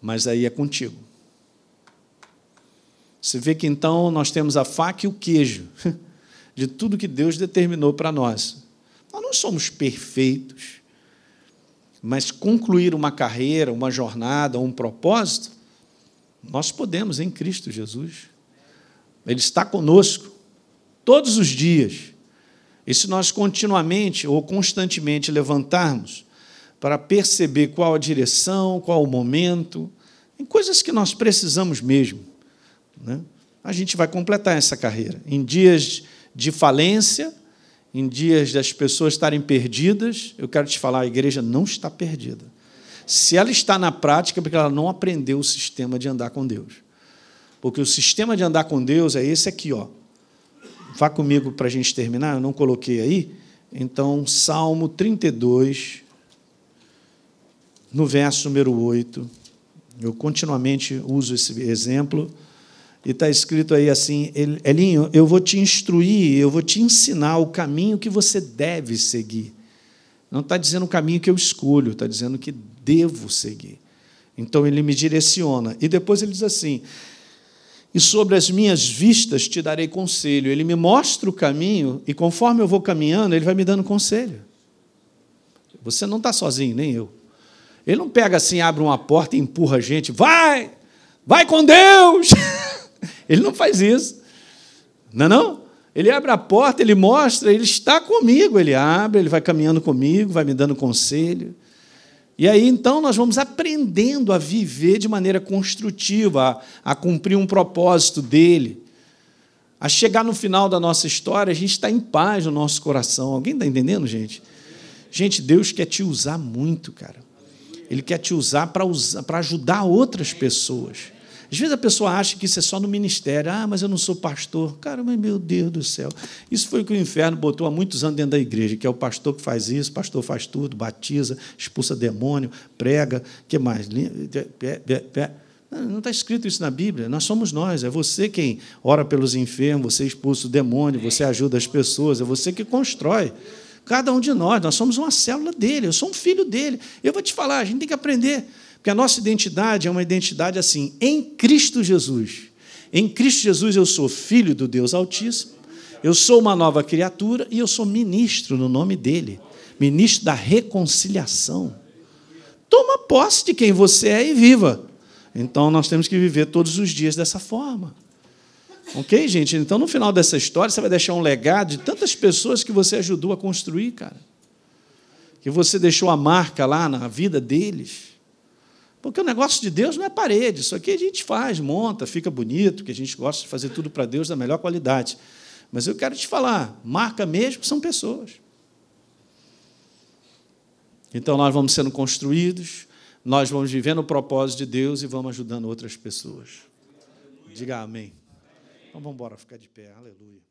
Mas aí é contigo. Você vê que então nós temos a faca e o queijo de tudo que Deus determinou para nós. Nós não somos perfeitos, mas concluir uma carreira, uma jornada, um propósito, nós podemos em Cristo Jesus. Ele está conosco todos os dias. E se nós continuamente ou constantemente levantarmos para perceber qual a direção, qual o momento, em coisas que nós precisamos mesmo, né? a gente vai completar essa carreira. Em dias de falência, em dias das pessoas estarem perdidas, eu quero te falar, a igreja não está perdida. Se ela está na prática, é porque ela não aprendeu o sistema de andar com Deus. Porque o sistema de andar com Deus é esse aqui, ó. Vá comigo para a gente terminar, eu não coloquei aí. Então, Salmo 32, no verso número 8. Eu continuamente uso esse exemplo. E está escrito aí assim: Elinho, eu vou te instruir, eu vou te ensinar o caminho que você deve seguir. Não está dizendo o caminho que eu escolho, está dizendo que devo seguir. Então ele me direciona. E depois ele diz assim: E sobre as minhas vistas te darei conselho. Ele me mostra o caminho, e conforme eu vou caminhando, ele vai me dando conselho. Você não está sozinho, nem eu. Ele não pega assim, abre uma porta e empurra a gente, vai, vai com Deus. ele não faz isso. Não é não? Ele abre a porta, ele mostra, ele está comigo, ele abre, ele vai caminhando comigo, vai me dando conselho. E aí então nós vamos aprendendo a viver de maneira construtiva, a, a cumprir um propósito dele. A chegar no final da nossa história, a gente está em paz no nosso coração. Alguém está entendendo, gente? Gente, Deus quer te usar muito, cara. Ele quer te usar para ajudar outras pessoas. Às vezes a pessoa acha que isso é só no ministério. Ah, mas eu não sou pastor. Cara, mas meu Deus do céu. Isso foi o que o inferno botou há muitos anos dentro da igreja, que é o pastor que faz isso, pastor faz tudo, batiza, expulsa demônio, prega, que mais? Não está escrito isso na Bíblia. Nós somos nós. É você quem ora pelos enfermos, você expulsa o demônio, você ajuda as pessoas, é você que constrói. Cada um de nós, nós somos uma célula dele, eu sou um filho dele. Eu vou te falar, a gente tem que aprender. Porque a nossa identidade é uma identidade assim, em Cristo Jesus. Em Cristo Jesus eu sou filho do Deus Altíssimo, eu sou uma nova criatura e eu sou ministro no nome dele, ministro da reconciliação. Toma posse de quem você é e viva. Então nós temos que viver todos os dias dessa forma. Ok, gente? Então no final dessa história você vai deixar um legado de tantas pessoas que você ajudou a construir, cara. Que você deixou a marca lá na vida deles. Porque o negócio de Deus não é parede, isso aqui a gente faz, monta, fica bonito, que a gente gosta de fazer tudo para Deus da melhor qualidade. Mas eu quero te falar, marca mesmo são pessoas. Então nós vamos sendo construídos, nós vamos vivendo o propósito de Deus e vamos ajudando outras pessoas. Diga amém. Então vamos embora ficar de pé. Aleluia.